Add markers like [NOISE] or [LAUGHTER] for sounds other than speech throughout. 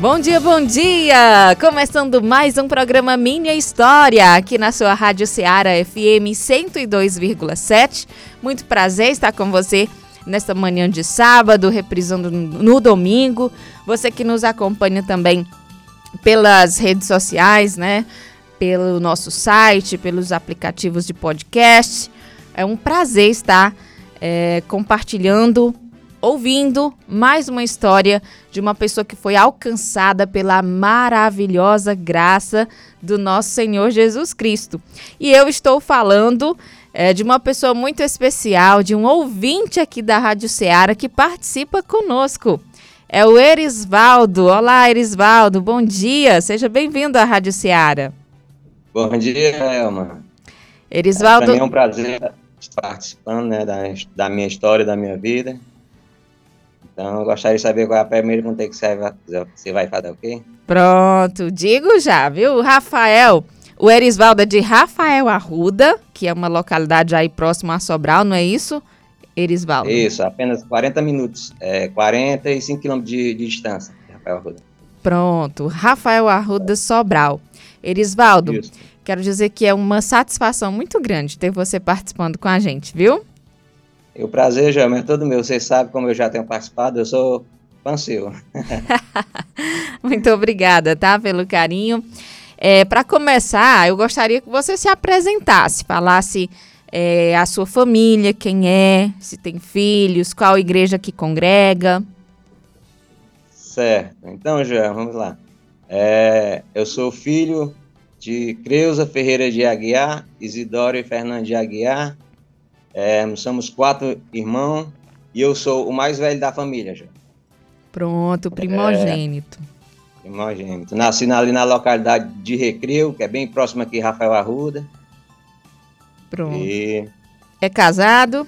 Bom dia, bom dia! Começando mais um programa Minha História, aqui na sua Rádio Ceará FM 102,7. Muito prazer estar com você nesta manhã de sábado, reprisando no domingo. Você que nos acompanha também pelas redes sociais, né? Pelo nosso site, pelos aplicativos de podcast. É um prazer estar é, compartilhando ouvindo mais uma história de uma pessoa que foi alcançada pela maravilhosa graça do nosso Senhor Jesus Cristo. E eu estou falando é, de uma pessoa muito especial, de um ouvinte aqui da Rádio Ceará que participa conosco. É o Erisvaldo. Olá, Erisvaldo, bom dia. Seja bem-vindo à Rádio Ceará. Bom dia, Elma. Erisvaldo. É, é um prazer estar participando né, da, da minha história, da minha vida. Então, eu gostaria de saber qual é a primeira pergunta que você vai, você vai fazer o quê? Pronto, digo já, viu? Rafael, o Erisvaldo é de Rafael Arruda, que é uma localidade aí próximo a Sobral, não é isso, Erisvaldo? Isso, apenas 40 minutos, é, 45 quilômetros de, de distância de Rafael Arruda. Pronto, Rafael Arruda Sobral. Erisvaldo, isso. quero dizer que é uma satisfação muito grande ter você participando com a gente, viu? O prazer, Joel, é todo meu. Você sabe como eu já tenho participado, eu sou fã seu. [LAUGHS] Muito obrigada, tá, pelo carinho. É, Para começar, eu gostaria que você se apresentasse, falasse é, a sua família, quem é, se tem filhos, qual igreja que congrega. Certo. Então, Joel, vamos lá. É, eu sou filho de Creuza Ferreira de Aguiar, Isidoro e Fernando de Aguiar, é, somos quatro irmãos e eu sou o mais velho da família já. Pronto, primogênito. É, primogênito. Nasci ali na localidade de Recreio, que é bem próximo aqui, Rafael Arruda. Pronto. E é casado?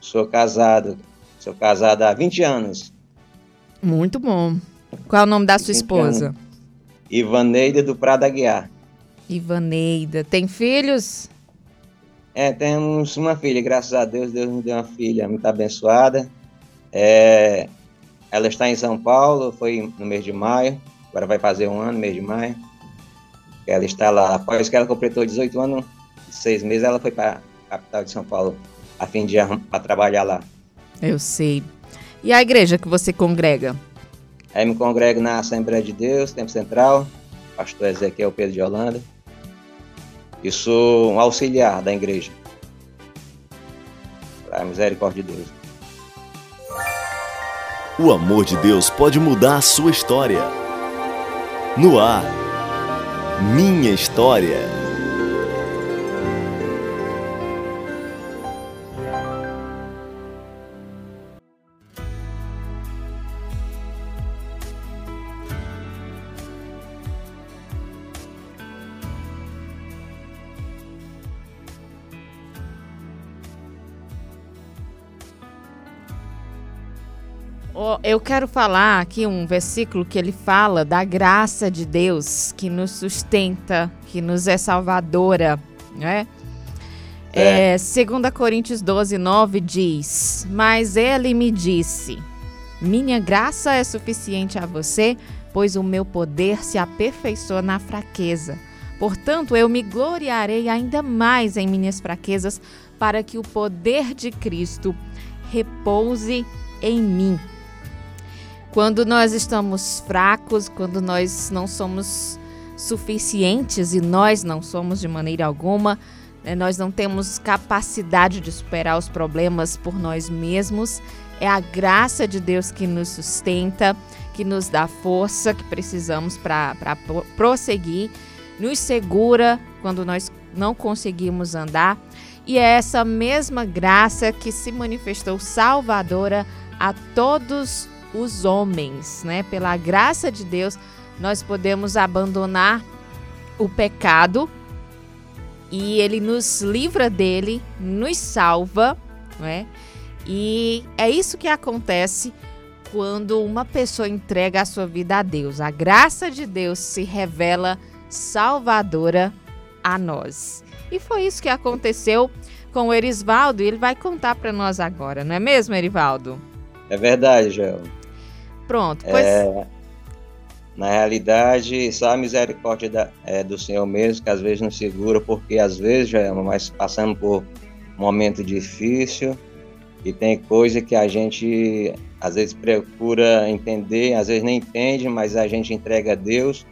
Sou casado. Sou casado há 20 anos. Muito bom. Qual é o nome da sua esposa? Anos. Ivaneida do Prado Aguiar. Ivaneida. Tem filhos? É, temos uma filha, graças a Deus, Deus me deu uma filha muito abençoada. É, ela está em São Paulo, foi no mês de maio, agora vai fazer um ano, mês de maio. Ela está lá, após que ela completou 18 anos, seis meses, ela foi para a capital de São Paulo, a fim de para trabalhar lá. Eu sei. E a igreja que você congrega? Aí me congrego na Assembleia de Deus, Tempo Central, pastor Ezequiel Pedro de Holanda e sou um auxiliar da igreja. A misericórdia de Deus. O amor de Deus pode mudar a sua história. No ar, minha história. Eu quero falar aqui um versículo que ele fala da graça de Deus que nos sustenta, que nos é salvadora, né? É. É, 2 Coríntios 12, 9 diz: Mas ele me disse: Minha graça é suficiente a você, pois o meu poder se aperfeiçoa na fraqueza. Portanto, eu me gloriarei ainda mais em minhas fraquezas, para que o poder de Cristo repouse em mim. Quando nós estamos fracos, quando nós não somos suficientes e nós não somos de maneira alguma, né, nós não temos capacidade de superar os problemas por nós mesmos. É a graça de Deus que nos sustenta, que nos dá força que precisamos para prosseguir, nos segura quando nós não conseguimos andar E é essa mesma graça que se manifestou salvadora a todos os homens, né? Pela graça de Deus, nós podemos abandonar o pecado e ele nos livra dele, nos salva, né? E é isso que acontece quando uma pessoa entrega a sua vida a Deus. A graça de Deus se revela salvadora a nós. E foi isso que aconteceu com o Erisvaldo e ele vai contar para nós agora, não é mesmo, Erivaldo? É verdade, Joel. Pronto, pois. É, na realidade, só a misericórdia da, é, do Senhor mesmo, que às vezes nos segura, porque às vezes, Joel, mas passando por um momento difícil e tem coisa que a gente às vezes procura entender, às vezes nem entende, mas a gente entrega a Deus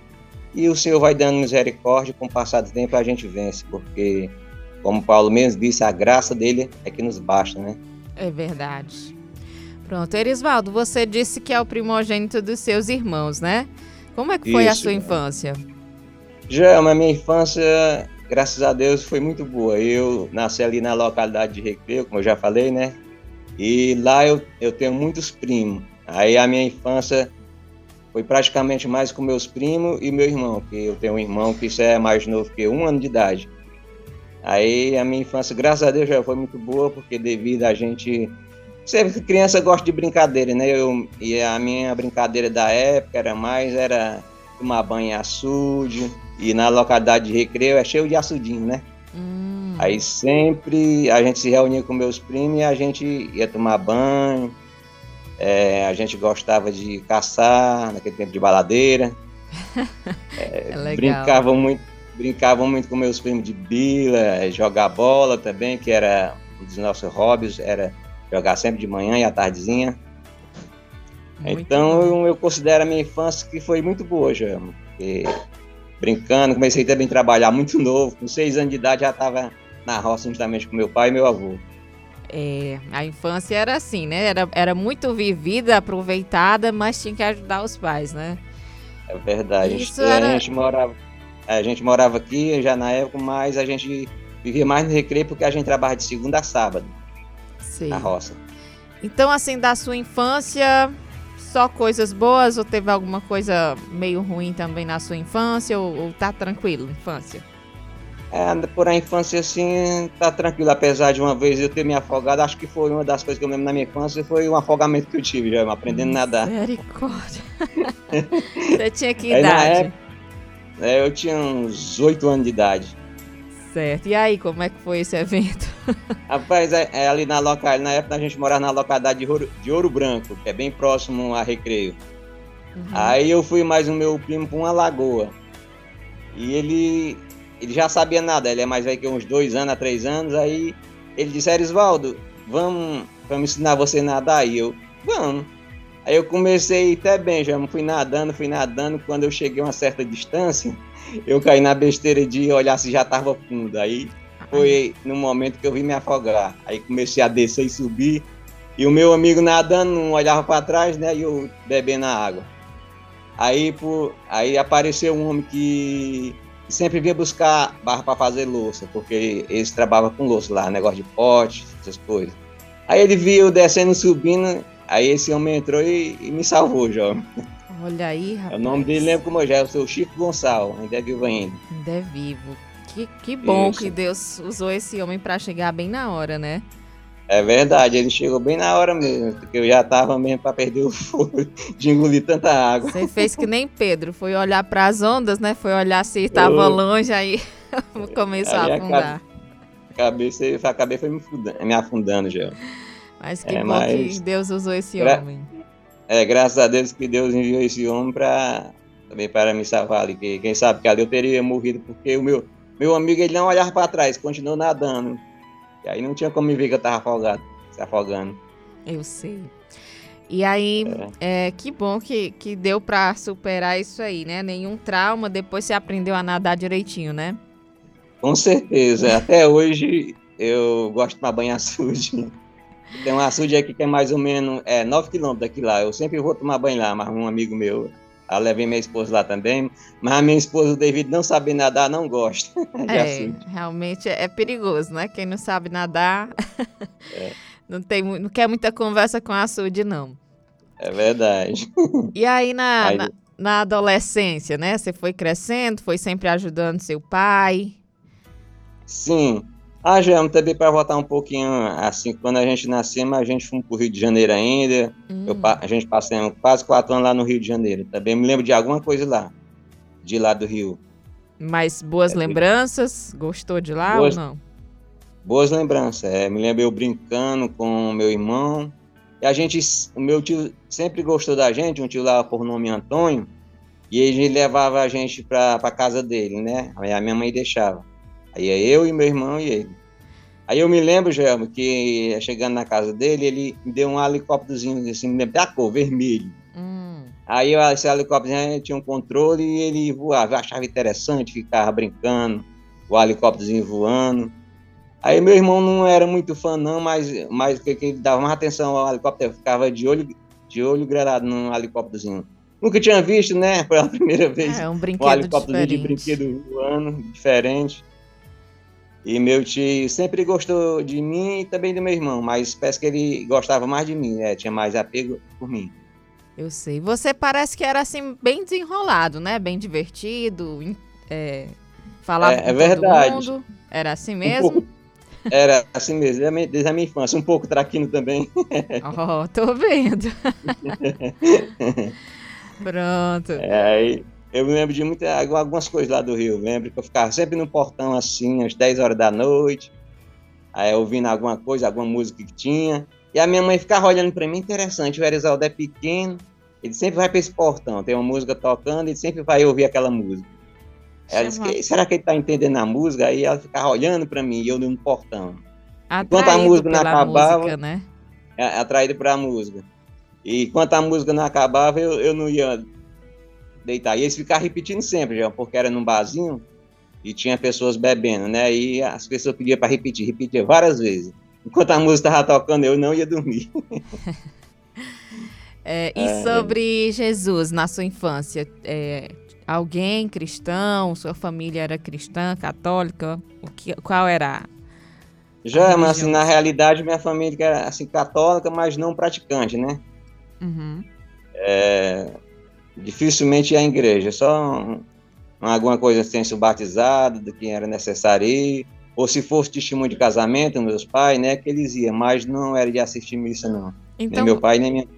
e o Senhor vai dando misericórdia, com o passar do tempo a gente vence, porque, como Paulo mesmo disse, a graça dele é que nos basta, né? É verdade. Pronto, Erisvaldo, você disse que é o primogênito dos seus irmãos, né? Como é que foi Isso, a sua infância? Já, a minha infância, graças a Deus, foi muito boa. Eu nasci ali na localidade de Recreio, como eu já falei, né? E lá eu, eu tenho muitos primos. Aí a minha infância foi praticamente mais com meus primos e meu irmão, que eu tenho um irmão que isso é mais novo que um ano de idade. Aí a minha infância, graças a Deus, já foi muito boa, porque devido a gente. Sempre que criança gosta de brincadeira, né? Eu, e a minha brincadeira da época era mais era tomar banho em açude, e na localidade de recreio é cheio de açudinho, né? Hum. Aí sempre a gente se reunia com meus primos e a gente ia tomar banho, é, a gente gostava de caçar naquele tempo de baladeira. [LAUGHS] É, é brincava muito, brincava muito com meus primos de bila, jogar bola também, que era um dos nossos hobbies, era jogar sempre de manhã e à tardezinha. Muito então eu, eu, considero a minha infância que foi muito boa, já. Porque, brincando, comecei também a trabalhar muito [LAUGHS] novo, com seis anos de idade já estava na roça justamente com meu pai e meu avô. É, a infância era assim, né? Era, era muito vivida, aproveitada, mas tinha que ajudar os pais, né? É verdade. Isso era... A gente morava, a gente morava aqui já na época, mas a gente vivia mais no recreio porque a gente trabalhava de segunda a sábado Na roça. Então, assim, da sua infância, só coisas boas ou teve alguma coisa meio ruim também na sua infância ou, ou tá tranquilo, infância? É, por a infância, assim, tá tranquilo. Apesar de uma vez eu ter me afogado, acho que foi uma das coisas que eu lembro na minha infância, foi um afogamento que eu tive, já aprendendo a nadar. Misericórdia. [LAUGHS] Você tinha que idade? Época, é, eu tinha uns oito anos de idade. Certo. E aí, como é que foi esse evento? [LAUGHS] Rapaz, é, é ali na local, na época a gente morava na localidade de Ouro, de Ouro Branco, que é bem próximo a Recreio. Uhum. Aí eu fui mais o meu primo para uma lagoa. E ele ele já sabia nada, ele é mais velho que uns dois anos a três anos, aí ele disse, Erisvaldo, vamos, vamos ensinar você a nadar? E eu, vamos. Aí eu comecei até bem, já fui nadando, fui nadando, quando eu cheguei a uma certa distância, eu caí na besteira de olhar se já estava fundo, aí foi no momento que eu vi me afogar, aí comecei a descer e subir, e o meu amigo nadando, não olhava para trás, né, e eu bebendo a água. Aí, por, aí apareceu um homem que sempre vinha buscar barra para fazer louça, porque eles trabalhavam com louça lá, negócio de pote, essas coisas. Aí ele viu descendo, subindo, aí esse homem entrou e, e me salvou, João. Olha aí, rapaz. O nome dele lembra como eu já é o seu Chico Gonçalo, ainda é vivo ainda. Ainda é vivo. Que, que bom Isso. que Deus usou esse homem para chegar bem na hora, né? É verdade, ele chegou bem na hora mesmo, porque eu já tava mesmo para perder o fogo [LAUGHS] de engolir tanta água. Você fez que nem Pedro, foi olhar para as ondas, né? Foi olhar se estava longe, aí [LAUGHS] começou aí a afundar. A cabeça, a cabeça foi me afundando, me afundando já. Mas que é, bom mas... que Deus usou esse Gra... homem. É, graças a Deus que Deus enviou esse homem para também para me salvar ali, que quem sabe que ali eu teria morrido, porque o meu, meu amigo ele não olhava para trás, continuou nadando. E aí não tinha como me ver que eu tava afogado, se afogando. Eu sei. E aí, é. É, que bom que, que deu para superar isso aí, né? Nenhum trauma, depois você aprendeu a nadar direitinho, né? Com certeza. Até hoje eu gosto de tomar banho [LAUGHS] açude. Tem um açude aqui que é mais ou menos é, 9 quilômetros daqui lá. Eu sempre vou tomar banho lá, mas um amigo meu Aí levei minha esposa lá também, mas a minha esposa, devido não saber nadar, não gosta. [LAUGHS] é, realmente é perigoso, né? Quem não sabe nadar é. [LAUGHS] não, tem, não quer muita conversa com a açude, não. É verdade. E aí, na, [LAUGHS] aí... na, na adolescência, né? Você foi crescendo, foi sempre ajudando seu pai? Sim. Ah, já também para voltar um pouquinho, assim, quando a gente nasceu, a gente foi para o Rio de Janeiro ainda. Hum. Eu, a gente passou quase quatro anos lá no Rio de Janeiro. Também me lembro de alguma coisa lá, de lá do Rio. Mas boas é, lembranças? Gostou de lá boas, ou não? Boas lembranças. É, me lembro eu brincando com meu irmão. E a gente, o meu tio sempre gostou da gente, um tio lá por nome Antônio. E ele levava a gente para a casa dele, né? Aí a minha mãe deixava. Aí é eu e meu irmão e ele. Aí eu me lembro, Gelmo, que chegando na casa dele, ele me deu um helicópterozinho, assim, me lembro da cor, vermelho. Hum. Aí esse helicóptero tinha um controle e ele voava. Eu achava interessante, ficava brincando, o helicópterozinho voando. Aí meu irmão não era muito fã, não, mas, mas que, que ele dava mais atenção ao helicóptero, ficava de olho, de olho grelado no helicópterozinho. Nunca tinha visto, né, pela [LAUGHS] primeira vez. É, um brinquedo um helicóptero de brinquedo voando, diferente. E meu tio sempre gostou de mim e também do meu irmão, mas parece que ele gostava mais de mim, né? Tinha mais apego por mim. Eu sei. Você parece que era assim, bem desenrolado, né? Bem divertido, é, falava é, com é verdade. mundo. Era assim mesmo? Um pouco, era assim mesmo, desde a minha infância. Um pouco traquino também. [LAUGHS] Oh, tô vendo. [LAUGHS] Pronto. É, aí eu me lembro de muitas, algumas coisas lá do Rio. Lembro que eu ficava sempre no portão assim, às 10 horas da noite, aí ouvindo alguma coisa, alguma música que tinha. E a minha mãe ficava olhando para mim, interessante, o Erisaldo é pequeno, ele sempre vai para esse portão, tem uma música tocando, ele sempre vai ouvir aquela música. Ela disse, será que ele está entendendo a música? Aí ela ficava olhando para mim, e eu no portão. Atraído Enquanto a música não acabava, música, né? É, atraído para a música. E enquanto a música não acabava, eu, eu não ia deitar. E eles ficavam repetindo sempre, já, porque era num barzinho e tinha pessoas bebendo, né? E as pessoas pediam para repetir, repetia várias vezes. Enquanto a música estava tocando, eu não ia dormir. [LAUGHS] é, e é, sobre Jesus na sua infância? É, alguém cristão? Sua família era cristã, católica? O que, qual era já, mas assim, na realidade minha família era assim, católica, mas não praticante, né? Uhum. É, dificilmente à igreja, só alguma coisa sem ser batizado, do que era necessário ir, ou se fosse testemunho de casamento, meus pais, né, que eles iam, mas não era de assistir missa, não. Então, nem meu pai, nem minha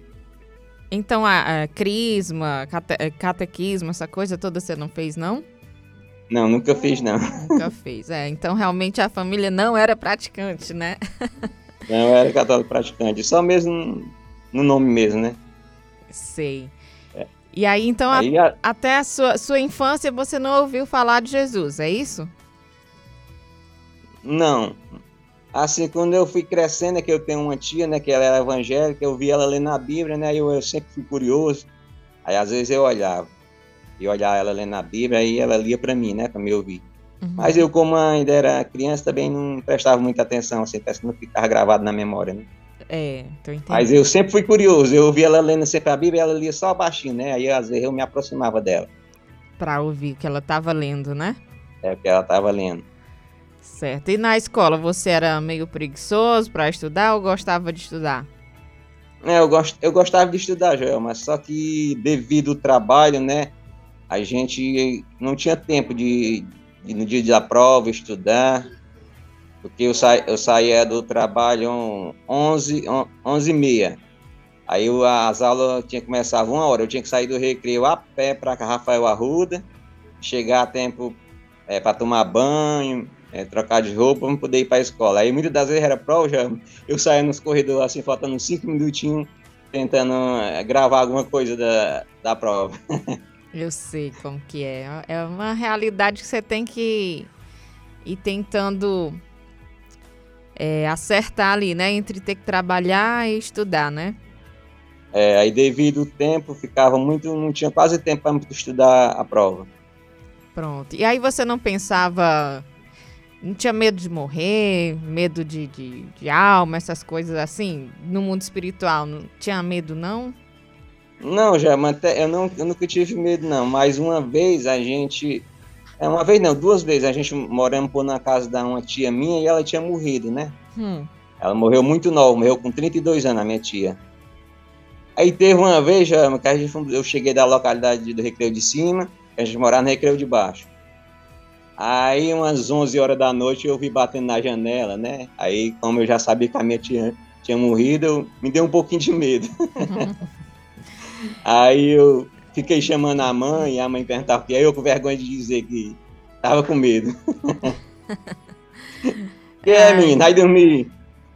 Então, a, a crisma, cate, catequismo, essa coisa toda você não fez, não? Não, nunca fiz, não. Nunca [LAUGHS] fez, é. Então, realmente, a família não era praticante, né? não era católico praticante, só mesmo no nome mesmo, né? Sei. E aí, então, aí, a, até a sua, sua infância você não ouviu falar de Jesus, é isso? Não. Assim, quando eu fui crescendo, é que eu tenho uma tia, né, que ela era evangélica, eu vi ela ler na Bíblia, né, eu, eu sempre fui curioso. Aí, às vezes, eu olhava. E olhava ela lendo na Bíblia, aí ela lia para mim, né, para me ouvir. Uhum. Mas eu, como ainda era criança, também não prestava muita atenção, assim, parece que não ficava gravado na memória, né? É, tô entendendo. Mas eu sempre fui curioso, eu via ela lendo sempre a Bíblia, ela lia só baixinho, né? Aí às vezes eu me aproximava dela. Pra ouvir o que ela tava lendo, né? É, o que ela tava lendo. Certo. E na escola, você era meio preguiçoso para estudar ou gostava de estudar? É, eu, gost, eu gostava de estudar, Joel, mas só que devido ao trabalho, né? A gente não tinha tempo de, de no dia da prova, estudar porque eu, sa, eu saía do trabalho 11, 11 e meia. Aí eu, as aulas tinha que começar uma hora, eu tinha que sair do recreio a pé para Rafael Arruda, chegar a tempo é, para tomar banho, é, trocar de roupa para poder ir para a escola. Aí muitas das vezes era prova, já, eu saía nos corredores assim, faltando cinco minutinhos, tentando é, gravar alguma coisa da, da prova. [LAUGHS] Eu sei como que é. É uma realidade que você tem que ir tentando é, acertar ali, né? Entre ter que trabalhar e estudar, né? É, aí devido ao tempo, ficava muito, não tinha quase tempo para estudar a prova. Pronto. E aí você não pensava, não tinha medo de morrer, medo de, de, de alma, essas coisas assim, no mundo espiritual, não tinha medo não? Não, já, eu, não, eu nunca tive medo, não. Mas uma vez a gente. É, uma vez não, duas vezes a gente moramos por na casa da uma tia minha e ela tinha morrido, né? Hum. Ela morreu muito nova, morreu com 32 anos, a minha tia. Aí teve uma vez, que a gente, eu cheguei da localidade do Recreio de Cima, a gente morava no Recreio de Baixo. Aí, umas 11 horas da noite, eu vi batendo na janela, né? Aí, como eu já sabia que a minha tia tinha morrido, eu, me deu um pouquinho de medo. [LAUGHS] aí eu fiquei chamando a mãe, e a mãe perguntava, e aí eu com vergonha de dizer que tava com medo. [LAUGHS] que é, menina, aí dormi.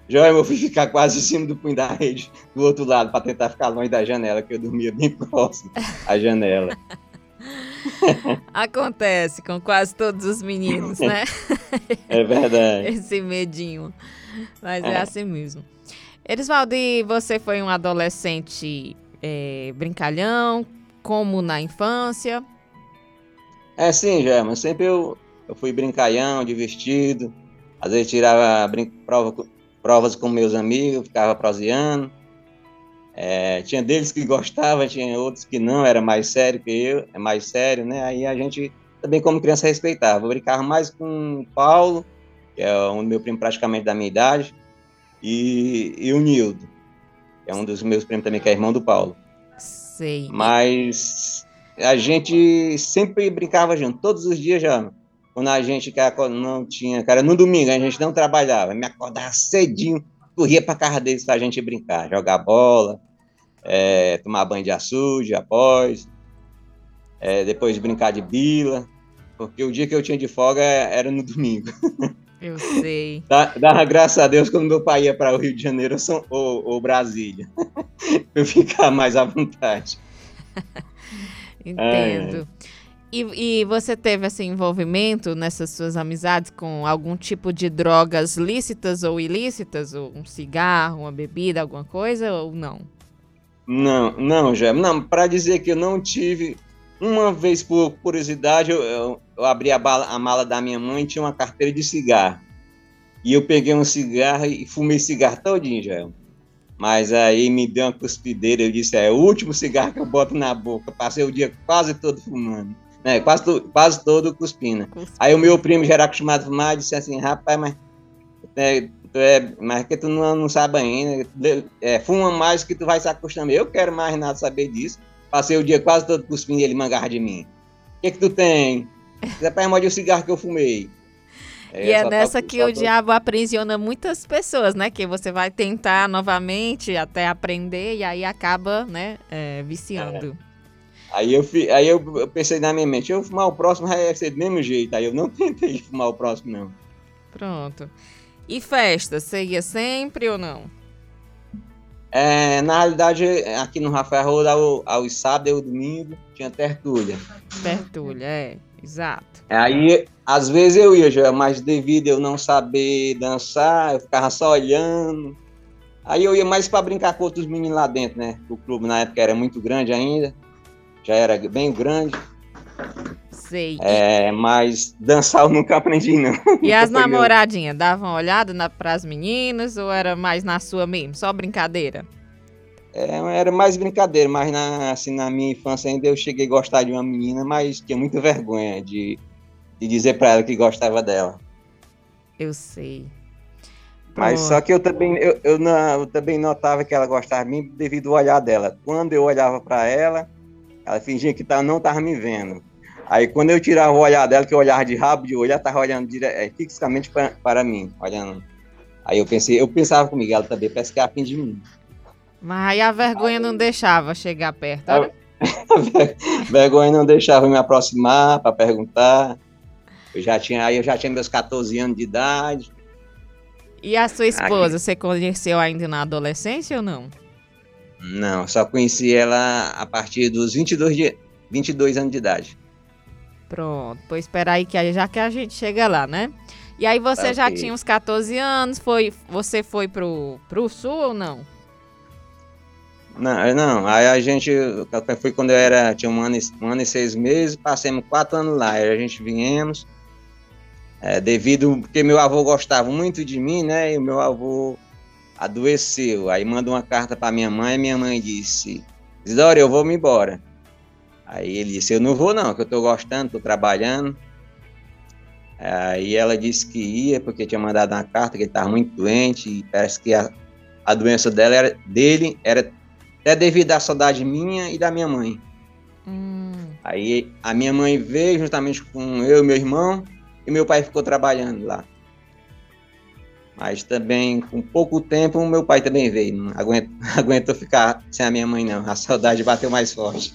Já eu fui ficar quase em cima do punho da rede, do outro lado, para tentar ficar longe da janela, que eu dormia bem próximo à janela. [LAUGHS] Acontece com quase todos os meninos, né? É verdade. Esse medinho. Mas é, é assim mesmo. Erisvaldi, você foi um adolescente é, brincalhão, como na infância? É sim, Germa. Sempre eu, eu fui brincalhão, divertido. Às vezes tirava prova, provas com meus amigos, ficava proseando. É, tinha deles que gostavam, tinha outros que não, era mais sério que eu, é mais sério, né? Aí a gente também, como criança, respeitava. Eu brincava mais com o Paulo, que é um meu primo praticamente da minha idade, e, e o Nildo, que é um dos meus primos também, que é irmão do Paulo. Sei. Mas a gente sempre brincava junto, todos os dias já quando a gente não tinha, cara, no domingo a gente não trabalhava, me acordava cedinho, corria para casa deles para a gente brincar, jogar bola, é, tomar banho de açude após, é, depois brincar de bila, porque o dia que eu tinha de folga era no domingo. [LAUGHS] Eu sei. [LAUGHS] Dava graças a Deus quando meu pai ia para o Rio de Janeiro ou, ou Brasília, [LAUGHS] eu ficar mais à vontade. [LAUGHS] Entendo. É. E, e, você teve assim, envolvimento nessas suas amizades com algum tipo de drogas lícitas ou ilícitas? Ou um cigarro, uma bebida, alguma coisa ou não? Não, não, já. Não, para dizer que eu não tive. Uma vez por curiosidade, eu, eu, eu abri a, bala, a, mala da minha mãe e tinha uma carteira de cigarro. E eu peguei um cigarro e fumei cigarro todinho, já. Mas aí me deu uma cuspideira. Eu disse: é o último cigarro que eu boto na boca. Passei o dia quase todo fumando né, quase, to, quase todo cuspindo. Aí o meu primo, já era acostumado a fumar, disse assim, rapaz, mas, é, é, mas que tu não, não sabe ainda, é, fuma mais que tu vai se acostumar. Eu quero mais nada saber disso. Passei o dia quase todo cuspindo e ele mangava de mim. O que que tu tem? Rapaz, morde o cigarro que eu fumei. É, e é nessa tá, que o tô... diabo aprisiona muitas pessoas, né? Que você vai tentar novamente até aprender e aí acaba, né, é, viciando. É. Aí eu, aí eu pensei na minha mente, eu fumar o próximo vai ser do mesmo jeito. Aí eu não [LAUGHS] tentei fumar o próximo, não. Pronto. E festa, você ia sempre ou não? É, na realidade, aqui no Rafael Roda, ao, aos sábados e ao domingo, tinha tertúlia. Tertúlia, é, exato. Aí, às vezes eu ia, já, mas devido eu não saber dançar, eu ficava só olhando. Aí eu ia mais para brincar com outros meninos lá dentro, né? O clube na época era muito grande ainda já era bem grande. Sei. É, mas dançar eu nunca aprendi, não. E as namoradinhas, davam olhada na, pras meninas ou era mais na sua mesmo? Só brincadeira? É, era mais brincadeira, mas na, assim, na minha infância ainda eu cheguei a gostar de uma menina, mas tinha muita vergonha de, de dizer para ela que gostava dela. Eu sei. Mas só que eu também, eu, eu, não, eu também notava que ela gostava de mim devido ao olhar dela. Quando eu olhava para ela, ela fingia que tá, não estava me vendo. Aí quando eu tirava o olhar dela, que eu olhava de rabo de olho, ela estava olhando dire... é, fixamente pra, para mim, olhando. Aí eu pensei, eu pensava comigo, ela também parece que é afim de mim. Mas aí a vergonha aí, não deixava chegar perto, a, [LAUGHS] vergonha não deixava me aproximar para perguntar. Eu já tinha, aí eu já tinha meus 14 anos de idade. E a sua esposa, Aqui. você conheceu ainda na adolescência ou não? Não, só conheci ela a partir dos 22, de, 22 anos de idade. Pronto, pois espera aí que já que a gente chega lá, né? E aí você okay. já tinha uns 14 anos, foi, você foi pro, pro sul ou não? Não, não, aí a gente, foi quando eu era, tinha um ano, um ano e seis meses, passamos quatro anos lá, aí a gente viemos, é, devido, porque meu avô gostava muito de mim, né, e o meu avô adoeceu. Aí manda uma carta para minha mãe, minha mãe disse: Isidoro, eu vou me embora. Aí ele disse, eu não vou não, que eu tô gostando, tô trabalhando. Aí ela disse que ia, porque tinha mandado uma carta que ele muito doente, e parece que a, a doença dela era, dele era até devido à saudade minha e da minha mãe. Hum. Aí a minha mãe veio juntamente com eu e meu irmão, e meu pai ficou trabalhando lá. Mas também, com pouco tempo, meu pai também veio. Não aguentou, [LAUGHS] aguentou ficar sem a minha mãe, não. A saudade bateu mais forte.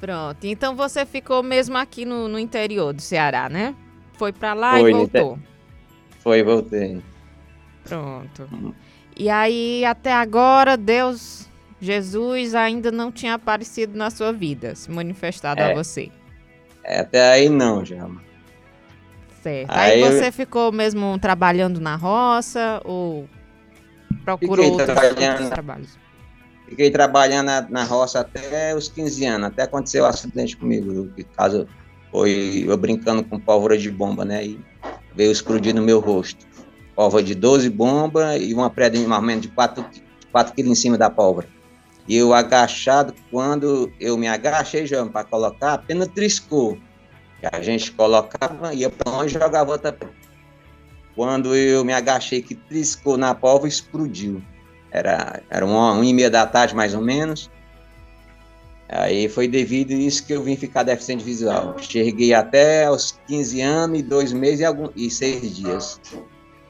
Pronto. Então você ficou mesmo aqui no, no interior do Ceará, né? Foi para lá Foi, e voltou. Foi, voltei. Pronto. Hum. E aí, até agora, Deus, Jesus ainda não tinha aparecido na sua vida, se manifestado é, a você. É, até aí não, já. Certo. Aí, aí você eu... ficou mesmo trabalhando na roça ou procurou outros, outros, trabalhos? Fiquei trabalhando na, na, roça até os 15 anos, até aconteceu o um acidente comigo, que caso foi eu brincando com pólvora de bomba, né? E veio explodir no meu rosto. Pólvora de 12 bombas e uma preda mais ou menos de 4, 4 quilos em cima da pólvora. E eu agachado, quando eu me agachei, já para colocar, apenas triscou a gente colocava, ia para longe e jogava outra. Quando eu me agachei, que triscou na pólvora, explodiu. Era, era uma, uma e meia da tarde, mais ou menos. Aí foi devido a isso que eu vim ficar deficiente visual. Cheguei até aos 15 anos e dois meses e, algum, e seis dias.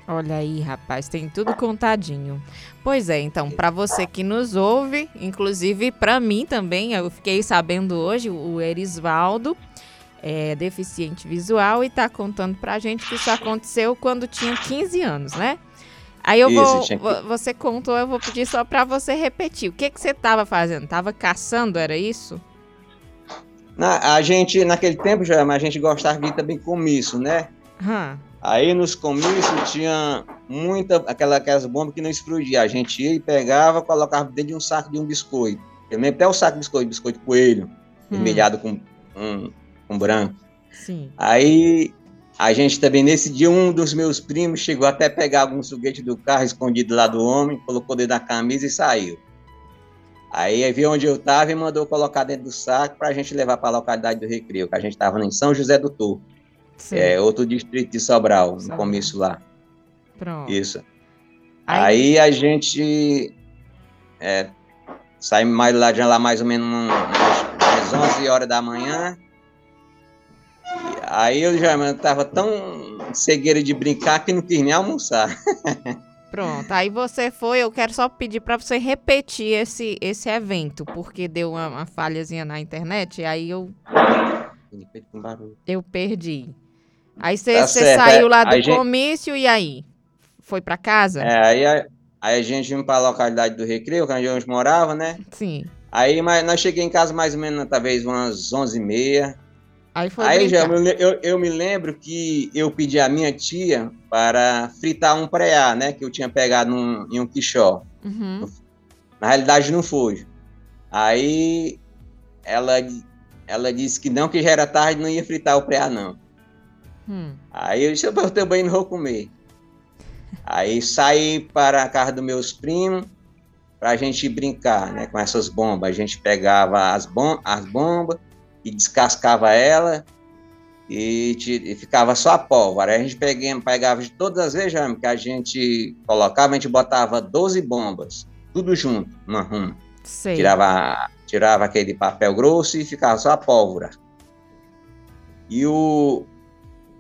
Olha aí, rapaz, tem tudo contadinho. Pois é, então, para você que nos ouve, inclusive para mim também, eu fiquei sabendo hoje, o Erisvaldo, é deficiente visual e está contando para a gente que isso aconteceu quando tinha 15 anos, né? Aí eu isso, vou, que... você contou, eu vou pedir só para você repetir. O que que você estava fazendo? Tava caçando, era isso? Na, a gente, naquele tempo, já, a gente gostava de ir também comício, né? Hum. Aí nos comícios tinha muita, aquela, aquelas bombas que não explodiam. A gente ia e pegava, colocava dentro de um saco de um biscoito. Eu lembro até o saco de biscoito, biscoito coelho, hum. vermelhado com um, com branco. Sim. Aí a gente também, nesse dia, um dos meus primos chegou até pegar algum foguete do carro escondido lá do homem, colocou dentro da camisa e saiu. Aí viu onde eu estava e mandou colocar dentro do saco para a gente levar para a localidade do Recreio, que a gente estava em São José do Tour. É outro distrito de Sobral, Sobral. no começo lá. Pronto. Isso. Aí, Aí a gente é, sai mais lá, já lá mais ou menos umas 11 horas da manhã. Aí eu já estava tão cegueira de brincar que não quis nem almoçar. [LAUGHS] Pronto, aí você foi, eu quero só pedir para você repetir esse, esse evento, porque deu uma, uma falhazinha na internet, e aí eu eu perdi. Aí você tá saiu lá do comício e aí? Foi para casa? É, aí, aí a gente ia para a localidade do Recreio, que é onde a gente morava, né? Sim. Aí mas, nós cheguei em casa mais ou menos, talvez umas 11h30. Aí foi Aí já, eu, eu, me lembro que eu pedi à minha tia para fritar um preá, né? Que eu tinha pegado num, em um quichó. Uhum. Na realidade, não foi. Aí ela, ela disse que não, que já era tarde, não ia fritar o preá, não. Hum. Aí eu disse, eu também não vou comer. Aí saí para a casa dos meus primos para a gente brincar, né? Com essas bombas. A gente pegava as, bom as bombas e descascava ela e, e, ficava só a pólvora. Aí a gente pegava, pegava de todas as vezes que a gente colocava, a gente botava 12 bombas, tudo junto, ruma. Tirava, tirava aquele papel grosso e ficava só a pólvora. E o,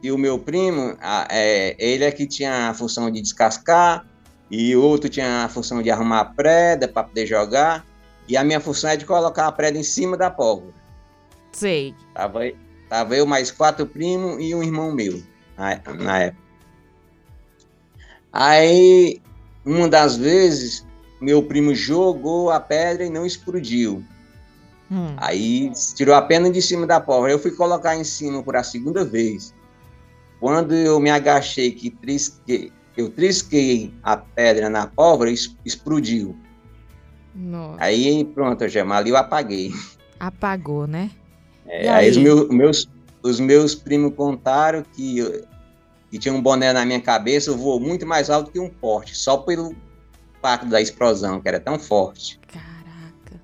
e o meu primo, a, é, ele é que tinha a função de descascar, e o outro tinha a função de arrumar a preda para poder jogar, e a minha função é de colocar a preda em cima da pólvora. Sei. Tava, tava eu mais quatro primos e um irmão meu na, na época. Aí, uma das vezes, meu primo jogou a pedra e não explodiu. Hum. Aí tirou a pena de cima da pólvora. Eu fui colocar em cima por a segunda vez. Quando eu me agachei, que trisquei, eu trisquei a pedra na pólvora, explodiu. Nossa. Aí pronto, Gemma, ali eu apaguei. Apagou, né? É, aí, aí os meus, meus, os meus primos contaram que, que tinha um boné na minha cabeça, voou muito mais alto que um porte, só pelo impacto da explosão, que era tão forte. Caraca.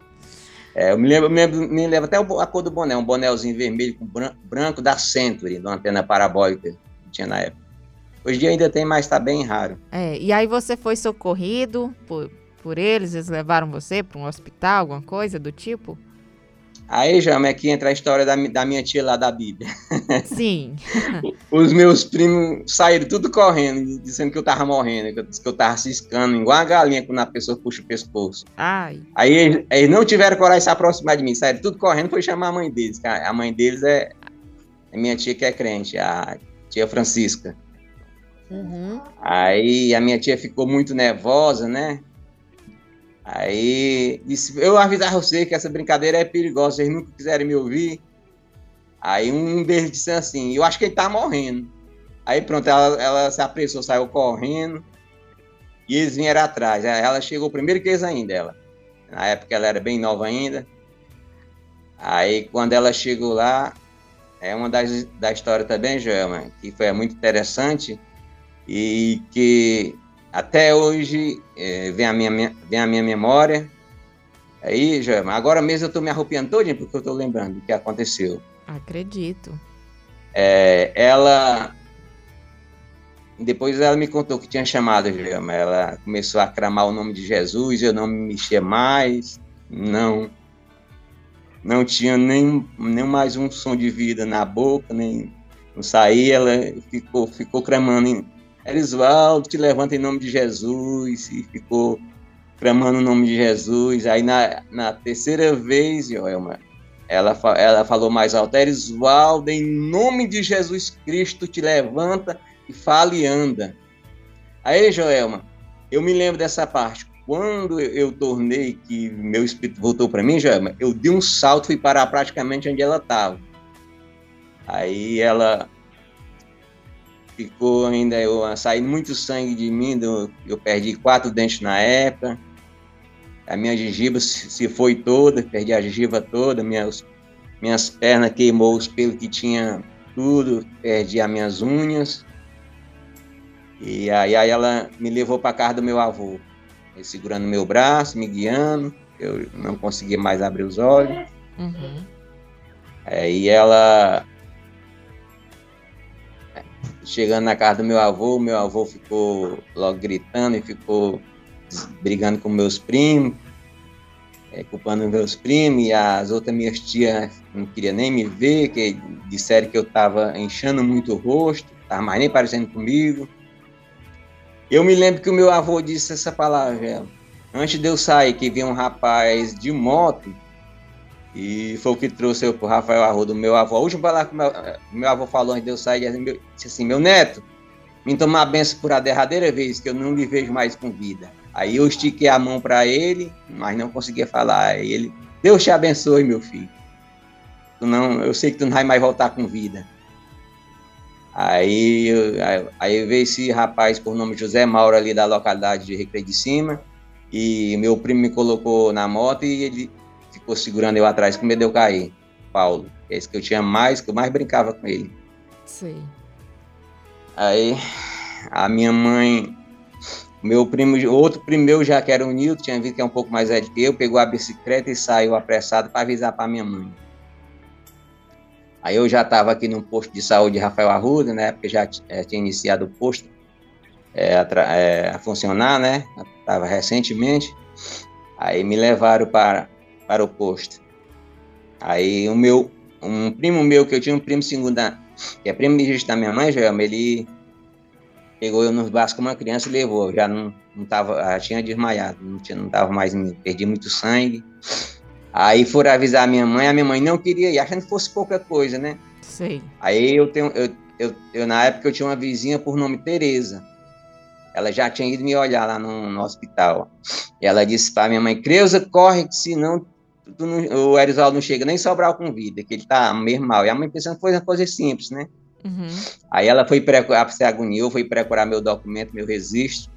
É, eu me lembro, me me lembro até a cor do boné, um bonézinho vermelho com branco, branco da Century, de uma antena parabólica tinha na época. Hoje em dia ainda tem, mas está bem raro. É, e aí você foi socorrido por, por eles? Eles levaram você para um hospital, alguma coisa do tipo? Aí, Jama, é que entra a história da, da minha tia lá da Bíblia. [LAUGHS] Sim. Os meus primos saíram tudo correndo, dizendo que eu tava morrendo, que eu, que eu tava ciscando, igual a galinha quando a pessoa puxa o pescoço. Ai. Aí eles, eles não tiveram coragem de se aproximar de mim, saíram tudo correndo, foi chamar a mãe deles. A mãe deles é, é minha tia que é crente, a tia Francisca. Uhum. Aí a minha tia ficou muito nervosa, né? Aí disse, eu avisar você que essa brincadeira é perigosa, vocês nunca quiserem me ouvir. Aí um deles disse assim, eu acho que ele tá morrendo. Aí pronto, ela, ela se apressou, saiu correndo. E eles vieram atrás. Ela chegou primeiro que eles ainda, ela. Na época ela era bem nova ainda. Aí quando ela chegou lá, é uma das da história também, Joelma, que foi muito interessante e que até hoje é, vem, a minha, vem a minha memória. Aí, já, agora mesmo eu estou me arrupiando todinho porque eu estou lembrando do que aconteceu. Acredito. É, ela. Depois ela me contou que tinha chamado, Gilma. Ela começou a clamar o nome de Jesus, eu não me mexia mais. Não. Não tinha nem, nem mais um som de vida na boca, nem não saía. Ela ficou, ficou clamando Erisvaldo, te levanta em nome de Jesus, e ficou clamando o nome de Jesus. Aí na, na terceira vez, Joelma, ela, ela falou mais alto, Erisvaldo, em nome de Jesus Cristo, te levanta e fala e anda. Aí, Joelma, eu me lembro dessa parte. Quando eu, tornei que meu espírito voltou para mim, Joelma, eu dei um salto e fui parar praticamente onde ela estava. Aí ela ficou ainda eu saindo muito sangue de mim, eu perdi quatro dentes na época. A minha gengiva se foi toda, perdi a gengiva toda, minhas, minhas pernas queimou os pelos que tinha tudo, perdi as minhas unhas. E aí, aí ela me levou para casa do meu avô, segurando meu braço, me guiando. Eu não conseguia mais abrir os olhos. Uhum. Aí ela Chegando na casa do meu avô, meu avô ficou logo gritando e ficou brigando com meus primos, é, culpando meus primos, e as outras minhas tias não queriam nem me ver, que disseram que eu estava enchendo muito o rosto, estava mais nem parecendo comigo. Eu me lembro que o meu avô disse essa palavra, antes de eu sair, que vinha um rapaz de moto e foi o que trouxe eu pro Rafael Arruda, meu avô. A última palavra que meu, meu avô falou antes de eu sair, disse assim, meu neto, me tomar a benção por a derradeira vez, que eu não lhe vejo mais com vida. Aí eu estiquei a mão para ele, mas não conseguia falar. Aí ele, Deus te abençoe, meu filho. Tu não, eu sei que tu não vai mais voltar com vida. Aí, aí, aí veio esse rapaz por nome José Mauro ali da localidade de Recreio de Cima, e meu primo me colocou na moto e ele ficou segurando eu atrás com medo de eu cair. Paulo, é esse que eu tinha mais, que eu mais brincava com ele. Sim. Aí a minha mãe, meu primo, outro primo meu já que era o Nilton, tinha visto que é um pouco mais velho que eu, pegou a bicicleta e saiu apressado para avisar para minha mãe. Aí eu já estava aqui no posto de saúde de Rafael Arruda, né? Porque já é, tinha iniciado o posto é, a, é, a funcionar, né? Estava recentemente. Aí me levaram para para o posto. Aí o meu, um primo meu, que eu tinha um primo segunda, que é primo de da minha mãe, Joelma, ele pegou eu nos braços como uma criança e levou. Já não, não tava, já tinha desmaiado, não, tinha, não tava mais perdi muito sangue. Aí foram avisar a minha mãe, a minha mãe não queria ir, achando que fosse pouca coisa, né? Sim. Aí eu tenho, eu, eu, eu, na época eu tinha uma vizinha por nome Tereza. Ela já tinha ido me olhar lá no, no hospital. E ela disse para minha mãe, Creuza, corre, que senão não, o Erisaldo não chega nem Sobral com vida, que ele tá mesmo mal. E a mãe pensando que foi uma coisa simples, né? Uhum. Aí ela foi procurar, se agoniou, foi procurar meu documento, meu registro.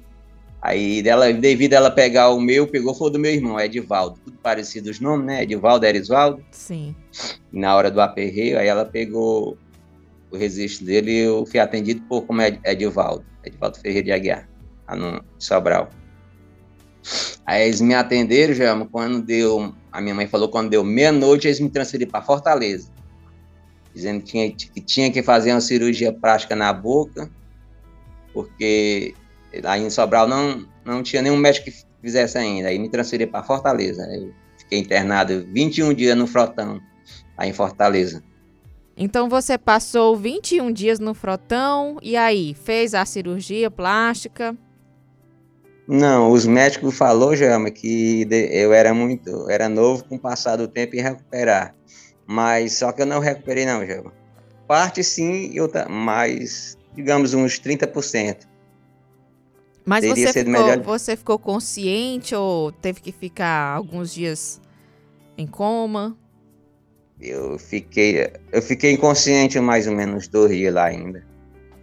Aí, dela, devido a ela pegar o meu, pegou, foi do meu irmão, Edivaldo. Tudo parecido os nomes, né? Edivaldo, Erisvaldo. Sim. Na hora do aperreio, aí ela pegou o registro dele e eu fui atendido por como Edivaldo. Edivaldo Ferreira de Aguiar, lá no Sobral. Aí eles me atenderam, já quando deu, a minha mãe falou quando deu meia-noite, eles me transferiram para Fortaleza, dizendo que tinha, que tinha que fazer uma cirurgia plástica na boca, porque aí em Sobral não, não tinha nenhum médico que fizesse ainda. Aí me transferiram para Fortaleza. Fiquei internado 21 dias no Frotão, aí em Fortaleza. Então você passou 21 dias no Frotão e aí fez a cirurgia plástica? Não, os médicos falou, Jama, que eu era muito, era novo com o passar do tempo e recuperar. Mas só que eu não recuperei não, Jama. Parte sim, eu mas digamos uns 30%. Mas você ficou, você ficou consciente ou teve que ficar alguns dias em coma? Eu fiquei, eu fiquei inconsciente mais ou menos dois dias lá ainda.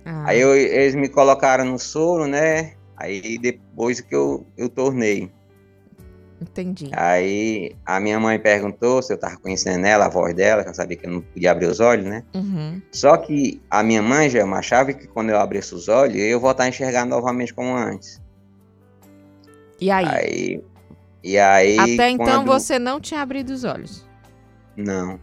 Ah. Aí eu, eles me colocaram no soro, né? Aí depois que eu, eu tornei. Entendi. Aí a minha mãe perguntou se eu tava conhecendo ela, a voz dela, que eu sabia que eu não podia abrir os olhos, né? Uhum. Só que a minha mãe já achava que quando eu abrisse os olhos, eu voltar a enxergar novamente como antes. E aí? aí e aí Até então você não tinha abrido os olhos? Não.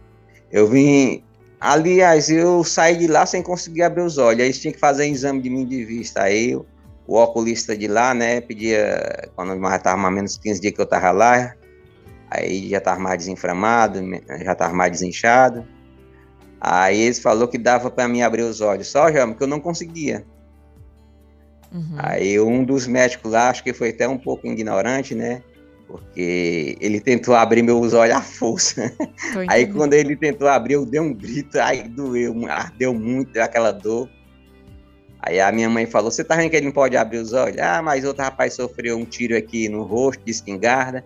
Eu vim. Aliás, eu saí de lá sem conseguir abrir os olhos. Aí tinha que fazer exame de mim de vista. Aí eu o oculista de lá, né, pedia, quando já estava mais ou menos 15 dias que eu estava lá, aí já estava mais desinflamado, já estava mais desinchado. Aí eles falou que dava para mim abrir os olhos, só já, porque eu não conseguia. Uhum. Aí um dos médicos lá, acho que foi até um pouco ignorante, né? Porque ele tentou abrir meus olhos à força. Aí quando ele tentou abrir, eu dei um grito, aí doeu, ardeu muito aquela dor. Aí a minha mãe falou: Você tá vendo que ele não pode abrir os olhos? Ah, mas outro rapaz sofreu um tiro aqui no rosto de espingarda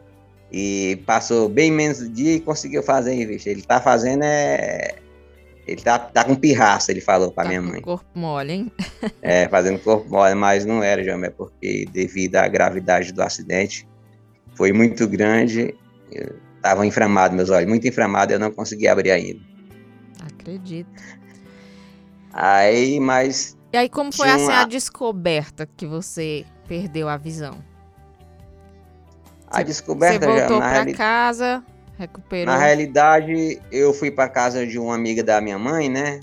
e passou bem menos de dia e conseguiu fazer vista. Ele tá fazendo é. Ele tá, tá com pirraça, ele falou pra tá minha mãe. corpo mole, hein? [LAUGHS] é, fazendo corpo mole, mas não era, Jamé, porque devido à gravidade do acidente, foi muito grande. Estavam inflamados meus olhos, muito inflamados, eu não consegui abrir ainda. Acredito. Aí, mas e aí, como foi assim a descoberta que você perdeu a visão? A você, descoberta você voltou para casa, recuperou. Na realidade, eu fui para casa de uma amiga da minha mãe, né?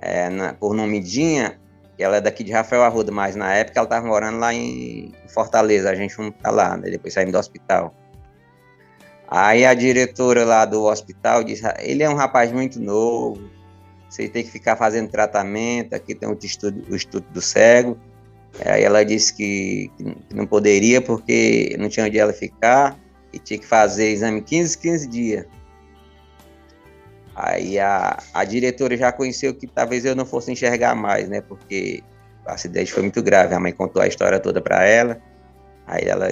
É, na, por nome Dinha. Ela é daqui de Rafael Arruda, mas na época ela estava morando lá em Fortaleza. A gente tá lá, né? Depois saímos do hospital. Aí a diretora lá do hospital disse: ah, ele é um rapaz muito novo, você tem que ficar fazendo tratamento, aqui tem o estudo, o estudo do cego. Aí ela disse que, não poderia porque não tinha onde ela ficar e tinha que fazer exame 15, 15 dias. Aí a, a diretora já conheceu que talvez eu não fosse enxergar mais, né? Porque o acidente foi muito grave. A mãe contou a história toda para ela. Aí ela,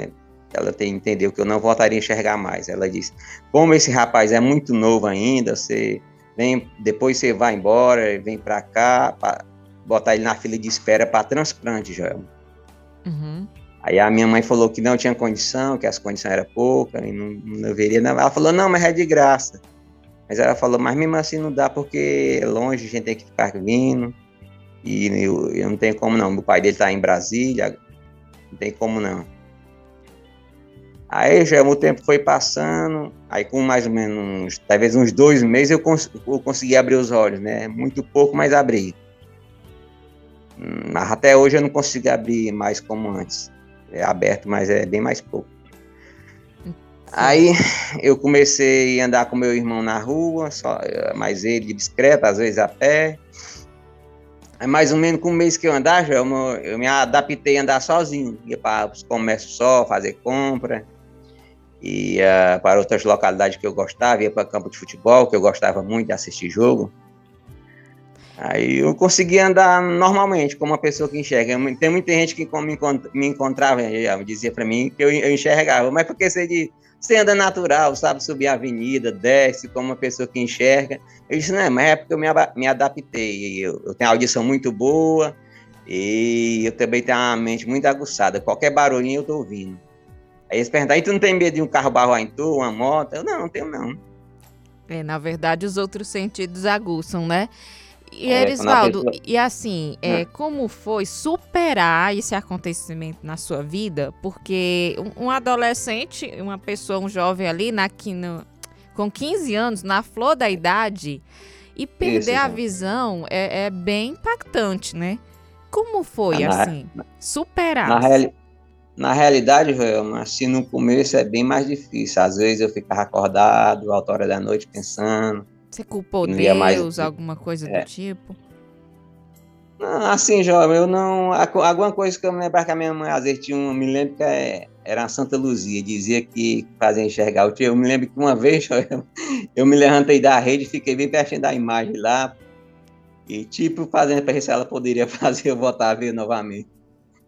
ela tem, entendeu que eu não voltaria a enxergar mais. Ela disse: Como esse rapaz é muito novo ainda, você vem, depois você vai embora, vem para cá, pra botar ele na fila de espera para transplante, Joel. Uhum. Aí a minha mãe falou que não tinha condição, que as condições eram poucas, e não, não deveria. Não. Ela falou, não, mas é de graça. Mas ela falou, mas mesmo assim não dá porque é longe, a gente tem que ficar vindo. E eu, eu não tenho como não. Meu pai dele está em Brasília, não tem como não. Aí já o tempo foi passando, aí com mais ou menos, talvez uns dois meses eu, cons eu consegui abrir os olhos, né? Muito pouco, mas abri. Mas até hoje eu não consigo abrir mais como antes. É aberto, mas é bem mais pouco. Aí eu comecei a andar com meu irmão na rua, só, mais ele de bicicleta, às vezes a pé. Aí mais ou menos com um mês que eu andava, eu, eu me adaptei a andar sozinho. Ia para os comércios só, fazer compra ia para outras localidades que eu gostava, ia para campo de futebol, que eu gostava muito de assistir jogo. Aí eu conseguia andar normalmente, como uma pessoa que enxerga. Tem muita gente que me encontrava dizia para mim que eu, enxergava, mas porque você, de, você anda natural, sabe subir a avenida, desce como uma pessoa que enxerga. Eu disse, não, mas é porque eu me, me adaptei. Eu, eu tenho audição muito boa e eu também tenho uma mente muito aguçada. Qualquer barulhinho eu tô ouvindo. Aí eles perguntam, aí tu não tem medo de um carro barrar em tu, uma moto? Eu, não, não tenho não. É, na verdade, os outros sentidos aguçam, né? E é, Erisvaldo, pessoa... e assim, é, hum. como foi superar esse acontecimento na sua vida? Porque um, adolescente, uma pessoa, um jovem ali, na, no, com 15 anos, na flor da idade, e perder Isso, a visão é, é, bem impactante, né? Como foi, na, assim, superar? Na, reali na realidade, Joelma, assim, no começo é bem mais difícil. Às vezes eu ficava acordado, alta hora da noite, pensando. Você culpou Deus, mais... alguma coisa é. do tipo? Não, assim, jovem, eu não. Alguma coisa que eu me lembro que a minha mãe às vezes tinha um, me lembro que é, era a Santa Luzia, dizia que fazia enxergar o tio. Eu me lembro que uma [LAUGHS] vez eu, eu me levantei da rede e fiquei bem pertinho da imagem lá. E tipo, fazendo para ver se ela poderia [LAUGHS] fazer eu voltar a ver novamente.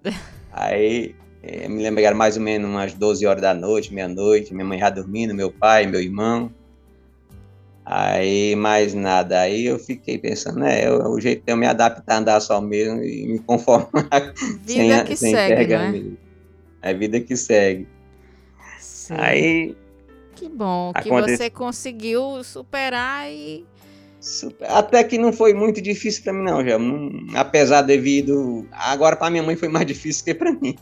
[LAUGHS] Aí é, me lembro que era mais ou menos umas 12 horas da noite, meia-noite, minha mãe já dormindo, meu pai, meu irmão. Aí, mais nada. Aí eu fiquei pensando, né? Eu, o jeito de eu me adaptar a andar só mesmo e me conformar. [LAUGHS] Vida sem, que sem segue, né? É vida que segue. Sim. Aí. Que bom que você conseguiu superar e. Até que não foi muito difícil para mim, não, já. Apesar devido. Agora, para minha mãe foi mais [LAUGHS] difícil que para mim.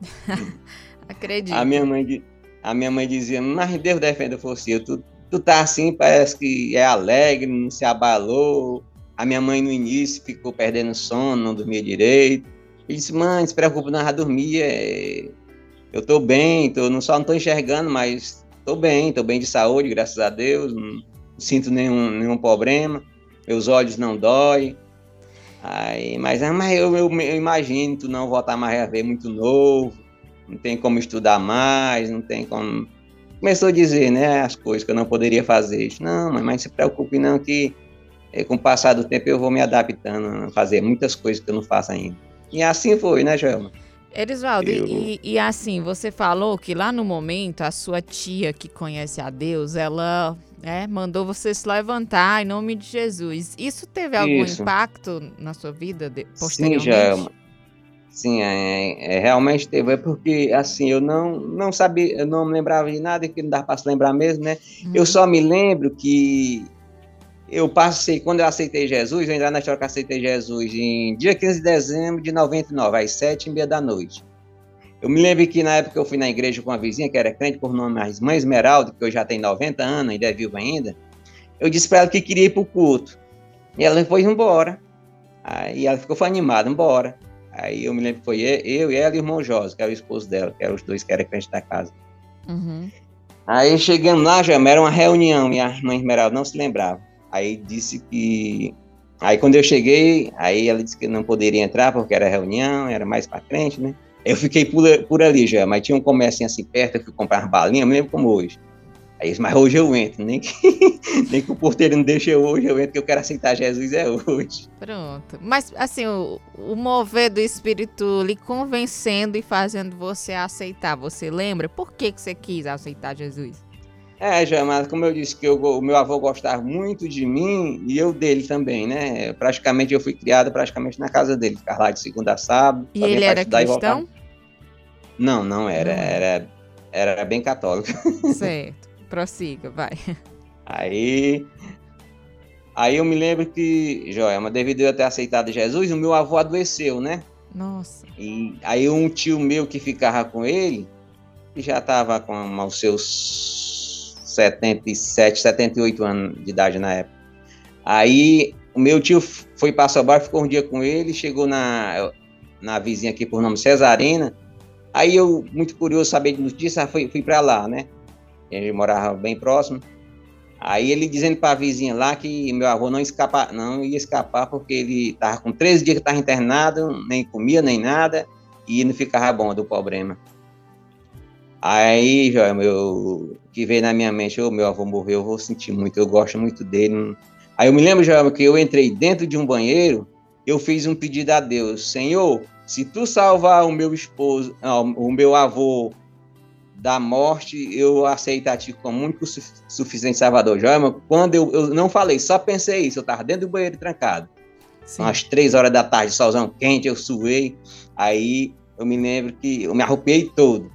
[LAUGHS] Acredito. A minha mãe, a minha mãe dizia, mas Deus defenda você. Tu, tu tá assim, parece que é alegre, não se abalou. A minha mãe no início ficou perdendo sono, não dormia direito. Eu disse, mãe, não se preocupe, não, já dormia. É, eu tô bem, tô, não só não tô enxergando, mas tô bem, tô bem de saúde, graças a Deus, não sinto nenhum, nenhum problema, meus olhos não doem. Aí, mas, ah, mas eu, eu, eu imagino tu não voltar mais a ver muito novo, não tem como estudar mais, não tem como começou a dizer, né, as coisas que eu não poderia fazer. Não, mas não se preocupe não que é, com o passar do tempo eu vou me adaptando a fazer muitas coisas que eu não faço ainda. E assim foi, né, Joelma? Erisvaldo, eu... e, e, assim, você falou que lá no momento a sua tia que conhece a Deus, ela é, mandou você se levantar em nome de Jesus. Isso teve algum Isso. impacto na sua vida de, posteriormente? Sim, Joelma. Sim, é, é, realmente teve, é porque assim, eu não, não sabia, eu não me lembrava de nada, que não dava para se lembrar mesmo, né? Uhum. Eu só me lembro que eu passei, quando eu aceitei Jesus, eu entrei na história que aceitei Jesus em dia 15 de dezembro de 99, às sete e meia da noite. Eu me lembro que na época eu fui na igreja com uma vizinha que era crente por nome a Mãe Esmeralda, que hoje já tem 90 anos, ainda é viva ainda. Eu disse para ela que queria ir para o culto. E ela foi embora. Aí ela ficou animada, embora. Aí eu me lembro que foi eu e ela e o irmão José, que era o esposo dela, que eram os dois que eram crentes da casa. Uhum. Aí chegamos lá, já era uma reunião, e a irmã Esmeralda não se lembrava. Aí disse que. Aí quando eu cheguei, aí ela disse que não poderia entrar porque era reunião, era mais para crente, né? Eu fiquei por, por ali já, mas tinha um comércio assim perto, eu fui comprar balinha, me lembro como hoje. Aí mas hoje eu entro, nem que, [LAUGHS] nem que o porteiro não deixe eu hoje, eu entro, que eu quero aceitar Jesus é hoje. Pronto. Mas, assim, o, o mover do Espírito lhe convencendo e fazendo você aceitar, você lembra? Por que, que você quis aceitar Jesus? É, já, mas como eu disse que eu, o meu avô gostava muito de mim e eu dele também, né? Praticamente eu fui criado praticamente na casa dele, ficar lá de segunda a sábado. E ele era cristão? Não, não era, era, era bem católico. [LAUGHS] Certo. Prossiga, vai. Aí, aí eu me lembro que, Joelma, devido eu ter aceitado Jesus, o meu avô adoeceu, né? Nossa. E aí um tio meu que ficava com ele, que já estava com os seus 77, 78 anos de idade na época. Aí o meu tio foi para Sobar, ficou um dia com ele, chegou na, na vizinha aqui por nome Cesarina. Aí eu, muito curioso saber de notícia, fui, fui para lá, né? ele morava bem próximo. Aí ele dizendo para a vizinha lá que meu avô não escapa, não ia escapar porque ele estava com 13 dias que estava internado, nem comia nem nada e não ficava bom do problema. Aí, já meu que veio na minha mente, o oh, meu avô morreu, eu vou sentir muito, eu gosto muito dele. Aí eu me lembro já que eu entrei dentro de um banheiro, eu fiz um pedido a Deus, Senhor, se tu salvar o meu esposo, não, o meu avô da morte, eu aceito a ti como único suficiente Salvador. Joelma, quando eu, eu não falei, só pensei isso, eu estava dentro do banheiro trancado. Sim. Às três horas da tarde, solzão quente, eu suei. Aí eu me lembro que eu me arrupiei todo.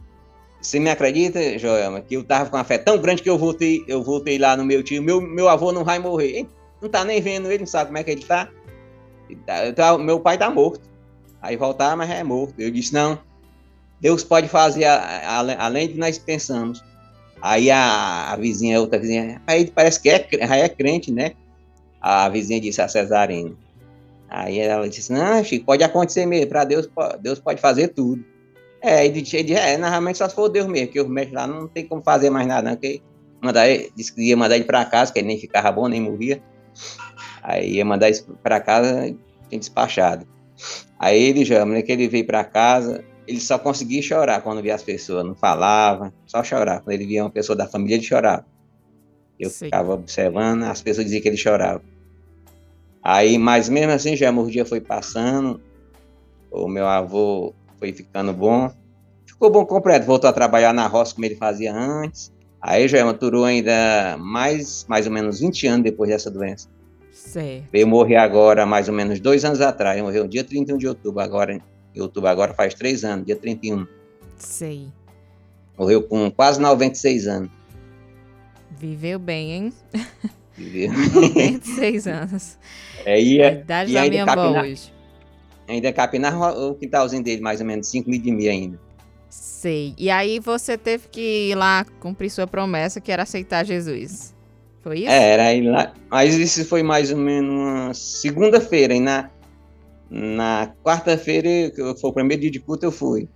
Você me acredita, Joelma, que eu tava com uma fé tão grande que eu voltei, eu voltei lá no meu tio, meu, meu avô não vai morrer. não tá nem vendo ele, não sabe como é que ele tá. Então, meu pai tá morto. Aí voltar, mas é morto. Eu disse, não, Deus pode fazer a, a, além de nós pensamos. Aí a, a vizinha, a outra vizinha, aí parece que é, é crente, né? A vizinha disse a Cesarina. Aí ela disse, não, Chico, pode acontecer mesmo, para Deus, Deus pode fazer tudo. É, ele disse, é, normalmente só se for Deus mesmo, que os médicos lá não tem como fazer mais nada, não, que mandar, disse que ia mandar ele para casa, que ele nem ficava bom, nem morria. Aí ia mandar ele para casa, tem despachado. Aí ele já, né, que ele veio para casa, ele só conseguia chorar quando via as pessoas, não falava, só chorar. Quando ele via uma pessoa da família, ele chorava. Eu Sim. ficava observando, as pessoas diziam que ele chorava. Aí, mas mesmo assim, já o dia foi passando, o meu avô foi ficando bom, ficou bom completo, voltou a trabalhar na roça como ele fazia antes. Aí já maturou ainda mais, mais ou menos 20 anos depois dessa doença. Certo. Veio morrer agora, mais ou menos dois anos atrás, morreu no dia 31 de outubro, agora em outubro agora faz três anos, dia 31. Sei. Morreu com quase 96 anos. Viveu bem, hein? Viveu. [LAUGHS] 96 anos. É, e, a idade da minha avó hoje. Ainda capinava o quintalzinho dele, mais ou menos 5 mil de mil ainda. Sei. E aí você teve que ir lá cumprir sua promessa, que era aceitar Jesus. Foi isso? É, era ir lá. Mas isso foi mais ou menos uma segunda-feira. E na, na quarta-feira, foi o primeiro dia de culto, eu fui.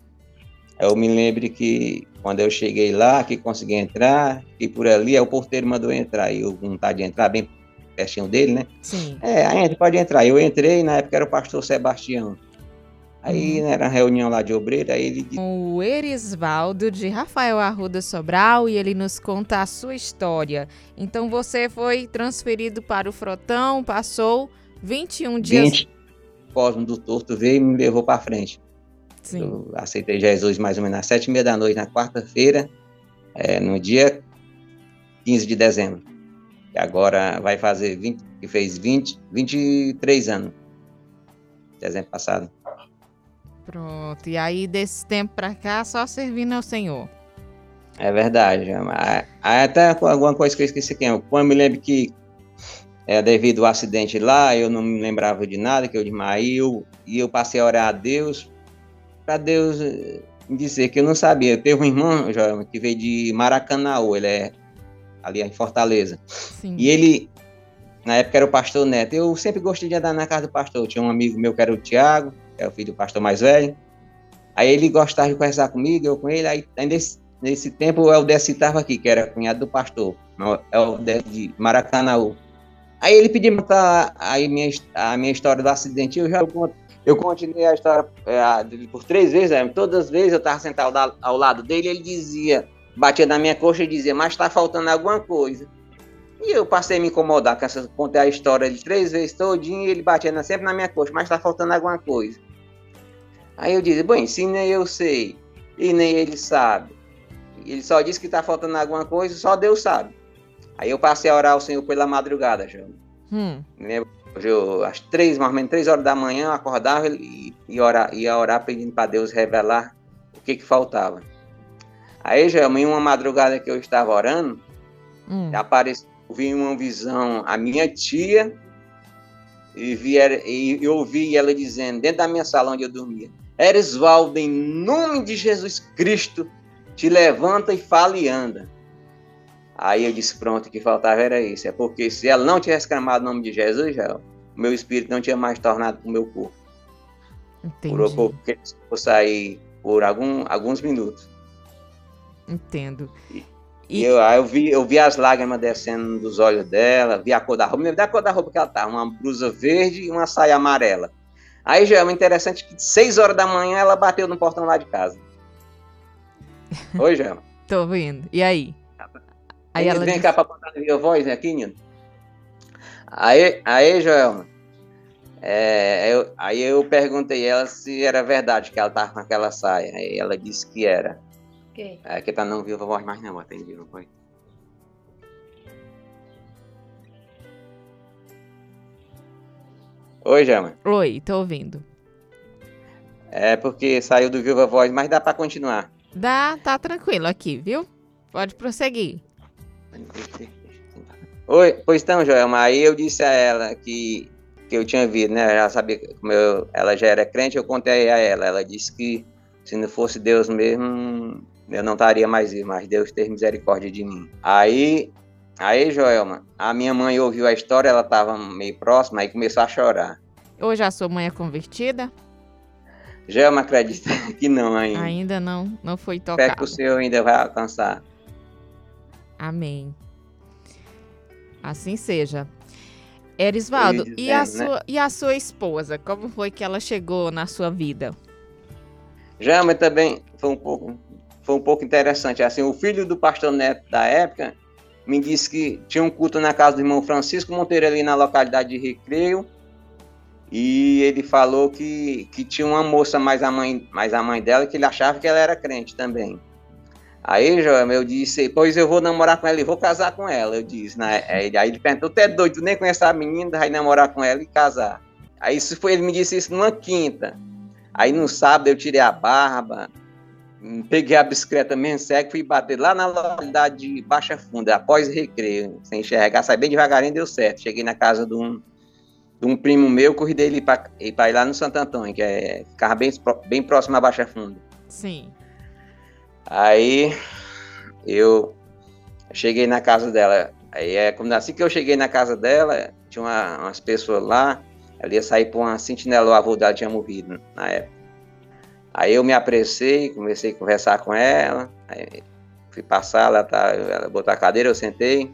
Eu me lembro que quando eu cheguei lá, que consegui entrar, e por ali, aí o porteiro mandou entrar. E eu vontade de entrar bem pertinho dele, né? Sim. É, a gente pode entrar. Eu entrei, na época era o pastor Sebastião. Aí uhum. era uma reunião lá de obreiro, aí ele. O Erisvaldo de Rafael Arruda Sobral e ele nos conta a sua história. Então você foi transferido para o Frotão, passou 21 dias... 20 Cosmo do Torto veio e me levou para frente. Sim. Eu aceitei Jesus mais ou menos às sete e meia da noite, na quarta-feira, é, no dia 15 de dezembro. E agora vai fazer 20, que fez 20, 23 anos. Dezembro passado. Pronto. E aí, desse tempo para cá, só servindo ao Senhor. É verdade. Até alguma coisa que eu esqueci aqui. Quando eu me lembro que é, devido ao acidente lá, eu não me lembrava de nada, que eu aí eu, e eu passei a orar a Deus, para Deus eh, me dizer que eu não sabia. Teve um irmão que veio de Maracanã, ele é ali em Fortaleza. Sim. E ele, na época, era o pastor Neto. Eu sempre gostei de andar na casa do pastor. Tinha um amigo meu que era o Tiago, que é o filho do pastor mais velho. Aí ele gostava de conversar comigo, eu com ele. Aí nesse, nesse tempo o Helder estava aqui, que era cunhado do pastor, Helder de Maracanã. Aí ele pediu para aí minha, a minha história do acidente. Eu já eu continuei a história é, por três vezes. Né? Todas as vezes eu estava sentado ao lado dele, ele dizia, batia na minha coxa e dizia, mas está faltando alguma coisa. E eu passei a me incomodar com essa, contei a história de três vezes todinho e ele batia sempre na minha coxa, mas está faltando alguma coisa. Aí eu disse, bom, se nem eu sei e nem ele sabe, ele só disse que está faltando alguma coisa, só Deus sabe. Aí eu passei a orar ao Senhor pela madrugada, João. Hum. Eu, às três, mais ou menos três horas da manhã, eu acordava e ia orar, ia orar pedindo para Deus revelar o que que faltava. Aí, já em uma madrugada que eu estava orando, hum. apareceu, vi uma visão, a minha tia, e, vi, e eu ouvi ela dizendo, dentro da minha sala onde eu dormia, Eresvaldo, em nome de Jesus Cristo, te levanta e fala e anda. Aí eu disse, pronto, o que faltava era isso. É porque se ela não tivesse clamado o nome de Jesus, já, o meu espírito não tinha mais tornado para o meu corpo. Entendi. Por pouco vou sair por algum, alguns minutos. Entendo. E, e... Eu, eu, vi, eu vi as lágrimas descendo dos olhos dela, vi a cor da roupa, me da cor da roupa que ela tava, uma blusa verde e uma saia amarela. Aí já é interessante que seis horas da manhã ela bateu no portão lá de casa. [LAUGHS] Oi, Gelma. Tô vendo. E aí? Aí ela vem disse... cá para botar a minha voz né, aqui, Nino. Aí, aí Joel, é, eu, aí eu perguntei ela se era verdade que ela tava com aquela saia. Aí ela disse que era. Okay. É que tá não viu a voz mais não, aí viva voz. Oi, Jama. Oi, tô ouvindo. É porque saiu do Viva Voz, mas dá para continuar. Dá, tá tranquilo aqui, viu? Pode prosseguir. Oi, pois então, Joelma, aí eu disse a ela que, que eu tinha visto, né? Já sabia como eu, ela já era crente, eu contei a ela. Ela disse que se não fosse Deus mesmo, eu não estaria mais vivo, mas Deus teve misericórdia de mim. Aí, aí, Joelma, a minha mãe ouviu a história, ela estava meio próxima, aí começou a chorar. Hoje a sua mãe é convertida? Joelma acredita [LAUGHS] que não ainda. Ainda não, não foi tocado. Espero que o Senhor ainda vai alcançar. Amém. Assim seja. Erisvaldo, e, a né? sua, e a sua esposa? Como foi que ela chegou na sua vida? Já, mas também foi um pouco, foi um pouco interessante. Assim, o filho do pastor Neto da época me disse que tinha um culto na casa do irmão Francisco Monteiro ali na localidade de Recreio. E ele falou que, que tinha uma moça mais a mãe, mais a mãe dela que ele achava que ela era crente também. Aí, Joel, eu disse, pois eu vou namorar com ela e vou casar com ela. Eu disse, né? Aí ele perguntou, tu é doido, tu nem conhece a menina, vai namorar com ela e casar. Aí isso foi, ele me disse isso numa quinta. Aí no sábado eu tirei a barba, peguei a bicicleta mesmo seco, fui bater lá na localidade de Baixa Funda, após recreio, sem enxergar, saí bem devagarinho, deu certo. Cheguei na casa de um, de um primo meu, corri dele para ir lá no Santo Antônio, que é, ficava bem, bem próximo à Baixa Funda. Sim. Aí eu cheguei na casa dela. Aí é como assim que eu cheguei na casa dela, tinha uma, umas pessoas lá, ela ia sair para uma sentinela, o avô dela tinha morrido na época. Aí eu me apressei, comecei a conversar com ela, fui passar, ela, tá, ela botou a cadeira, eu sentei.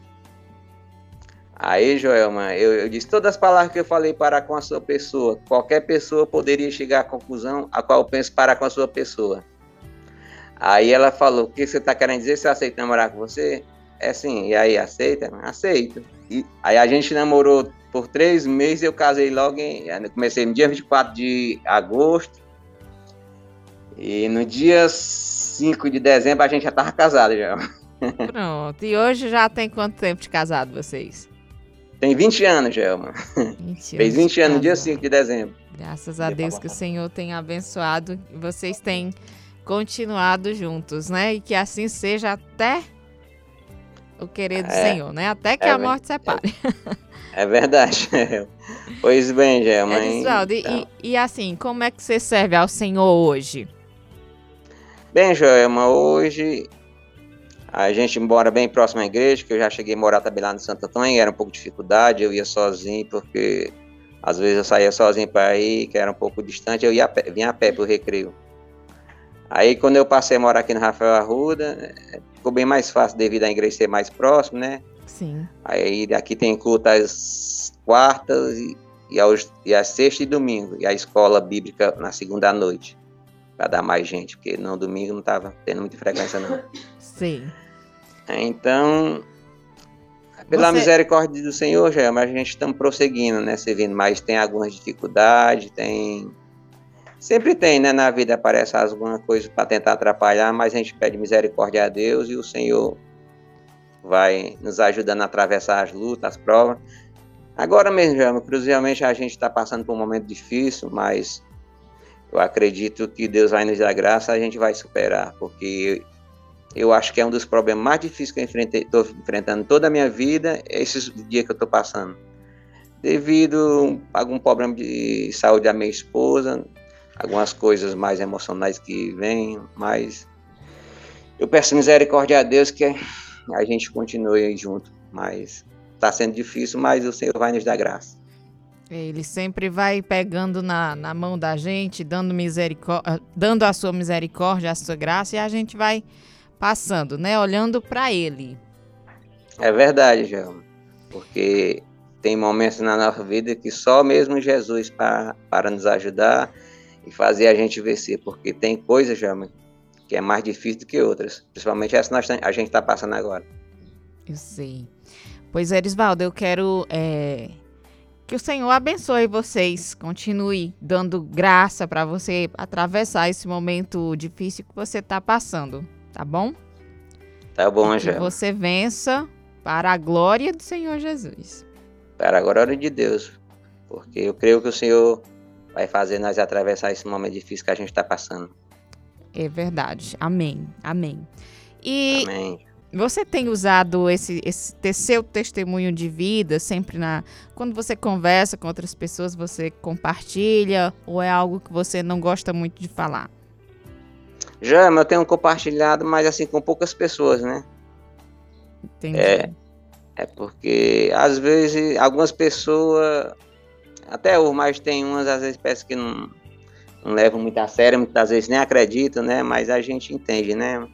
Aí, Joelma, eu, eu, disse todas as palavras que eu falei para com a sua pessoa. Qualquer pessoa poderia chegar à conclusão a qual eu penso para com a sua pessoa. Aí ela falou: O que você está querendo dizer? Você aceita namorar com você? É sim. E aí, aceita? Aceito. E aí a gente namorou por três meses. Eu casei logo em. Comecei no dia 24 de agosto. E no dia 5 de dezembro a gente já estava casado já. Pronto. E hoje já tem quanto tempo de casado vocês? Tem 20 anos, Gelma. 20 Fez 20 anos no dia 5 de dezembro. Graças a Deus que o Senhor tem abençoado. Vocês têm continuado juntos, né? E que assim seja até o querido é, Senhor, né? Até que é, a morte separe. É, é verdade. [LAUGHS] pois bem, Gelma. Edivaldo, então. e, e assim, como é que você serve ao Senhor hoje? Bem, Joelma, hoje a gente mora bem próximo à igreja, que eu já cheguei a morar também lá no Santo Antônio, era um pouco de dificuldade, eu ia sozinho, porque às vezes eu saía sozinho para ir, que era um pouco distante, eu ia vinha a pé para o recreio. Aí quando eu passei a morar aqui no Rafael Arruda, ficou bem mais fácil devido à igreja ser mais próximo, né? Sim. Aí aqui tem culto às quartas e, e, aos, e às sexta e domingo, e a escola bíblica na segunda noite, para dar mais gente, porque no domingo não estava tendo muita frequência não. [LAUGHS] Sim. Então, pela Você... misericórdia do Senhor, já, mas a gente estamos prosseguindo, né, servindo, mas tem algumas dificuldades, tem Sempre tem, né? Na vida aparece alguma coisa para tentar atrapalhar, mas a gente pede misericórdia a Deus e o Senhor vai nos ajudando a atravessar as lutas, as provas. Agora mesmo, já, crucialmente, a gente está passando por um momento difícil, mas eu acredito que Deus vai nos dar graça, a gente vai superar, porque eu acho que é um dos problemas mais difíceis que eu estou enfrentando toda a minha vida, esses dias que eu estou passando. Devido a algum problema de saúde da minha esposa, algumas coisas mais emocionais que vêm, mas eu peço misericórdia a Deus que a gente continue junto, mas está sendo difícil, mas o Senhor vai nos dar graça. Ele sempre vai pegando na, na mão da gente, dando, misericórdia, dando a sua misericórdia, a sua graça, e a gente vai passando, né? Olhando para Ele. É verdade, João. Porque tem momentos na nossa vida que só mesmo Jesus para, para nos ajudar e fazer a gente vencer, porque tem coisas, já que é mais difícil do que outras, principalmente essa que a gente está passando agora. Eu sei. Pois, Erisvaldo, eu quero é, que o Senhor abençoe vocês, continue dando graça para você atravessar esse momento difícil que você está passando, tá bom? Tá bom, Angela. Que você vença para a glória do Senhor Jesus. Para a glória de Deus, porque eu creio que o Senhor vai fazer nós atravessar esse momento difícil que a gente está passando. É verdade. Amém. Amém. E Amém. Você tem usado esse, esse ter seu testemunho de vida sempre na. Quando você conversa com outras pessoas, você compartilha? Ou é algo que você não gosta muito de falar? Já, eu tenho compartilhado, mas assim, com poucas pessoas, né? Entendi. É, é porque às vezes algumas pessoas, até o mas tem umas às vezes parece que não, não levam muito a sério, muitas vezes nem acreditam, né? Mas a gente entende, né?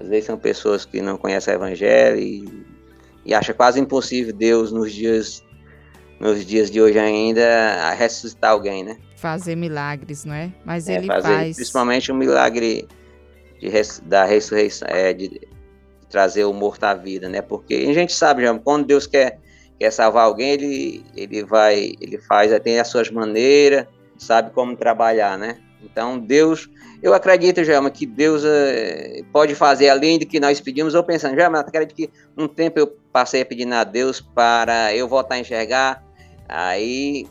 Às vezes são pessoas que não conhecem o evangelho e, e acha quase impossível Deus nos dias nos dias de hoje ainda ressuscitar alguém, né? Fazer milagres, não é? Mas é, ele fazer, faz. Principalmente o um milagre de, da ressurreição, é, de, trazer o morto à vida, né? Porque a gente sabe, já, quando Deus quer, quer salvar alguém, ele, ele vai, ele faz, tem as suas maneiras, sabe como trabalhar, né? Então, Deus, eu acredito, Gelma, que Deus é, pode fazer além do que nós pedimos. Eu pensando, Gelma, eu acredito que um tempo eu passei pedindo a Deus para eu voltar a enxergar. Aí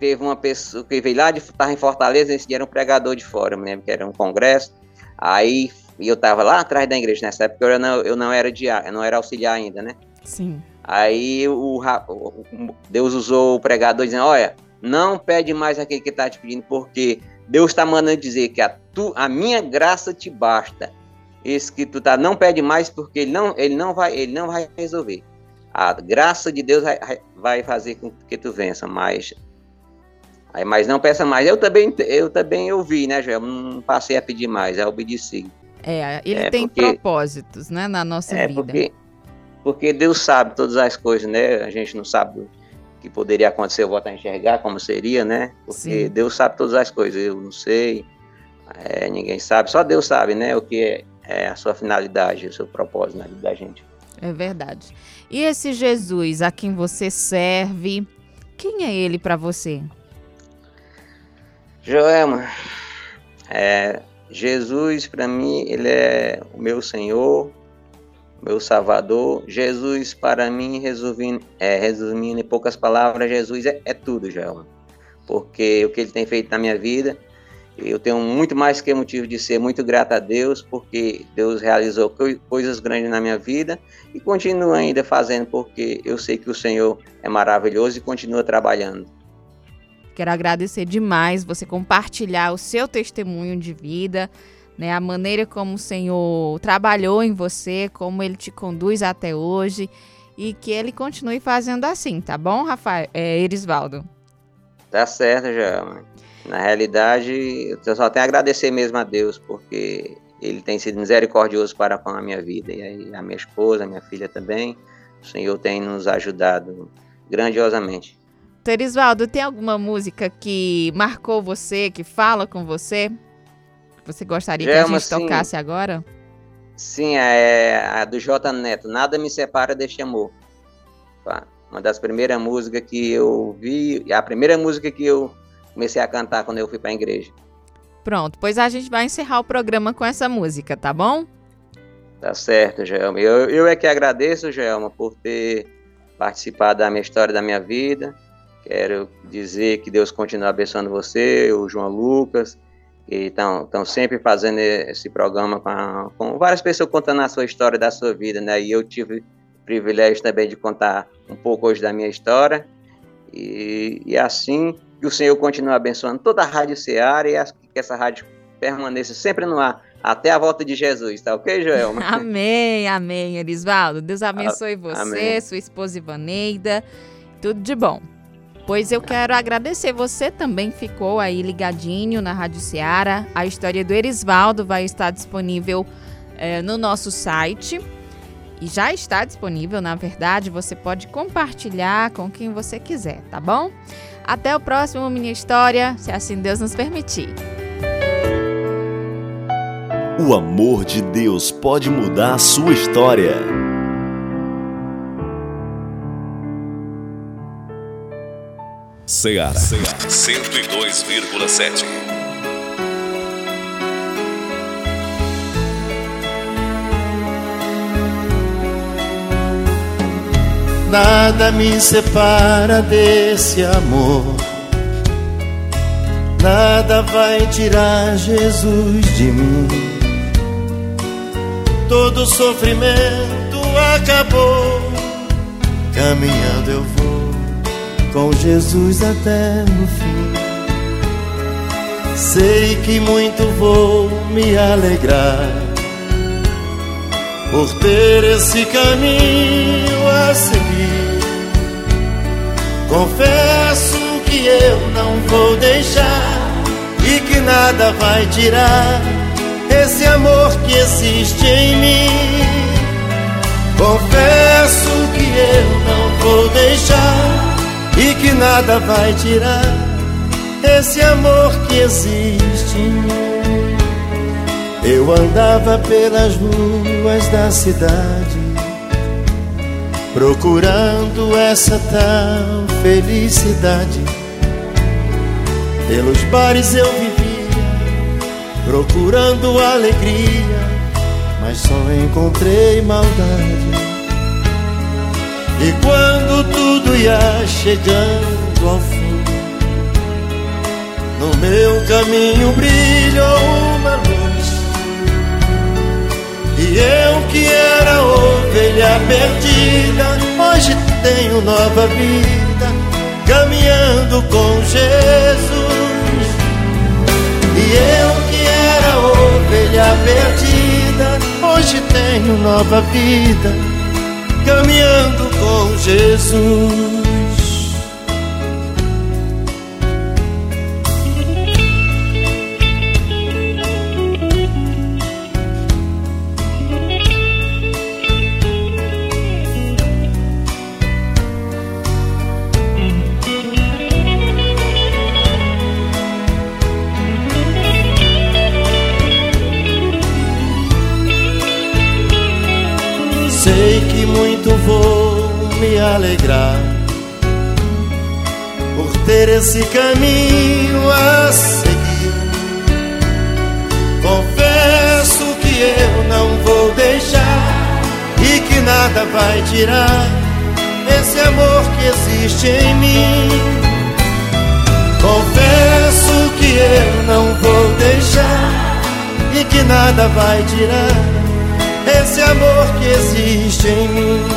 teve uma pessoa que veio lá de estar em Fortaleza, esse dia era um pregador de fora, eu me lembro que era um congresso. Aí eu estava lá atrás da igreja nessa época, eu não, eu não era diário, eu não era auxiliar ainda, né? Sim. Aí o, o Deus usou o pregador dizendo, olha, não pede mais aquele que está te pedindo, porque Deus está mandando dizer que a, tu, a minha graça te basta. Esse que tu tá, não pede mais porque ele não, ele não vai, ele não vai resolver. A graça de Deus vai, vai fazer com que tu vença, mas aí, mas não peça mais. Eu também, eu também ouvi, né, Joel? Não passei a pedir mais, eu obedeci. É, ele é tem porque, propósitos, né, na nossa é vida. Porque, porque Deus sabe todas as coisas, né? A gente não sabe que poderia acontecer, eu voltar a enxergar como seria, né? Porque Sim. Deus sabe todas as coisas, eu não sei, é, ninguém sabe, só Deus sabe, né? O que é, é, a sua finalidade, o seu propósito na vida da gente. É verdade. E esse Jesus a quem você serve, quem é ele para você? Joelma, é, Jesus para mim, ele é o meu Senhor, meu Salvador. Jesus, para mim, resumindo, é, resumindo em poucas palavras, Jesus é, é tudo, João. Porque o que ele tem feito na minha vida, eu tenho muito mais que motivo de ser muito grato a Deus, porque Deus realizou coisas grandes na minha vida e continua ainda fazendo, porque eu sei que o Senhor é maravilhoso e continua trabalhando. Quero agradecer demais você compartilhar o seu testemunho de vida né? A maneira como o Senhor trabalhou em você, como ele te conduz até hoje e que ele continue fazendo assim, tá bom, Rafael? É, Erisvaldo. Tá certo, já. Na realidade, eu só tenho a agradecer mesmo a Deus, porque ele tem sido misericordioso para com a minha vida. E aí, a minha esposa, a minha filha também. O Senhor tem nos ajudado grandiosamente. Terisvaldo, tem alguma música que marcou você, que fala com você? Você gostaria que a gente tocasse agora? Sim, é a do J Neto, Nada Me Separa deste Amor. Uma das primeiras músicas que eu vi, a primeira música que eu comecei a cantar quando eu fui para a igreja. Pronto, pois a gente vai encerrar o programa com essa música, tá bom? Tá certo, Gelma. Eu, eu é que agradeço, Gelma, por ter participado da minha história, da minha vida. Quero dizer que Deus continue abençoando você, o João Lucas, e estão sempre fazendo esse programa com, com, várias pessoas contando a sua história da sua vida, né? E eu tive o privilégio também de contar um pouco hoje da minha história. E, e assim que o Senhor continue abençoando toda a Rádio Ceará e que essa rádio permaneça sempre no ar até a volta de Jesus, tá ok, Joel? [LAUGHS] amém, amém, Elisvaldo. Deus abençoe ah, você, amém. sua esposa Ivaneida. Tudo de bom. Pois eu quero agradecer. Você também ficou aí ligadinho na Rádio Ceará. A história do Erisvaldo vai estar disponível é, no nosso site. E já está disponível, na verdade. Você pode compartilhar com quem você quiser, tá bom? Até o próximo Minha História, se assim Deus nos permitir. O amor de Deus pode mudar a sua história. Ceará. 102,7. Nada me separa desse amor. Nada vai tirar Jesus de mim. todo sofrimento acabou. Caminhando eu vou com Jesus até no fim. Sei que muito vou me alegrar por ter esse caminho a seguir. Confesso que eu não vou deixar e que nada vai tirar esse amor que existe em mim. Confesso que eu não vou deixar e que nada vai tirar esse amor que existe em mim. Eu andava pelas ruas da cidade procurando essa tal felicidade. Pelos bares eu vivia procurando alegria, mas só encontrei maldade. E quando tudo ia chegando ao fim, no meu caminho brilhou uma luz. E eu que era ovelha perdida, hoje tenho nova vida, caminhando com Jesus. E eu que era ovelha perdida, hoje tenho nova vida, caminhando com Jesus. Alegrar por ter esse caminho a seguir. Confesso que eu não vou deixar e que nada vai tirar esse amor que existe em mim. Confesso que eu não vou deixar e que nada vai tirar esse amor que existe em mim.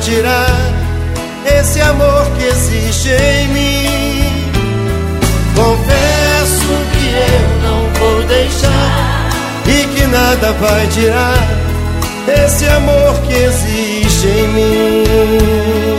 Tirar esse amor que existe em mim. Confesso que eu não vou deixar e que nada vai tirar esse amor que existe em mim.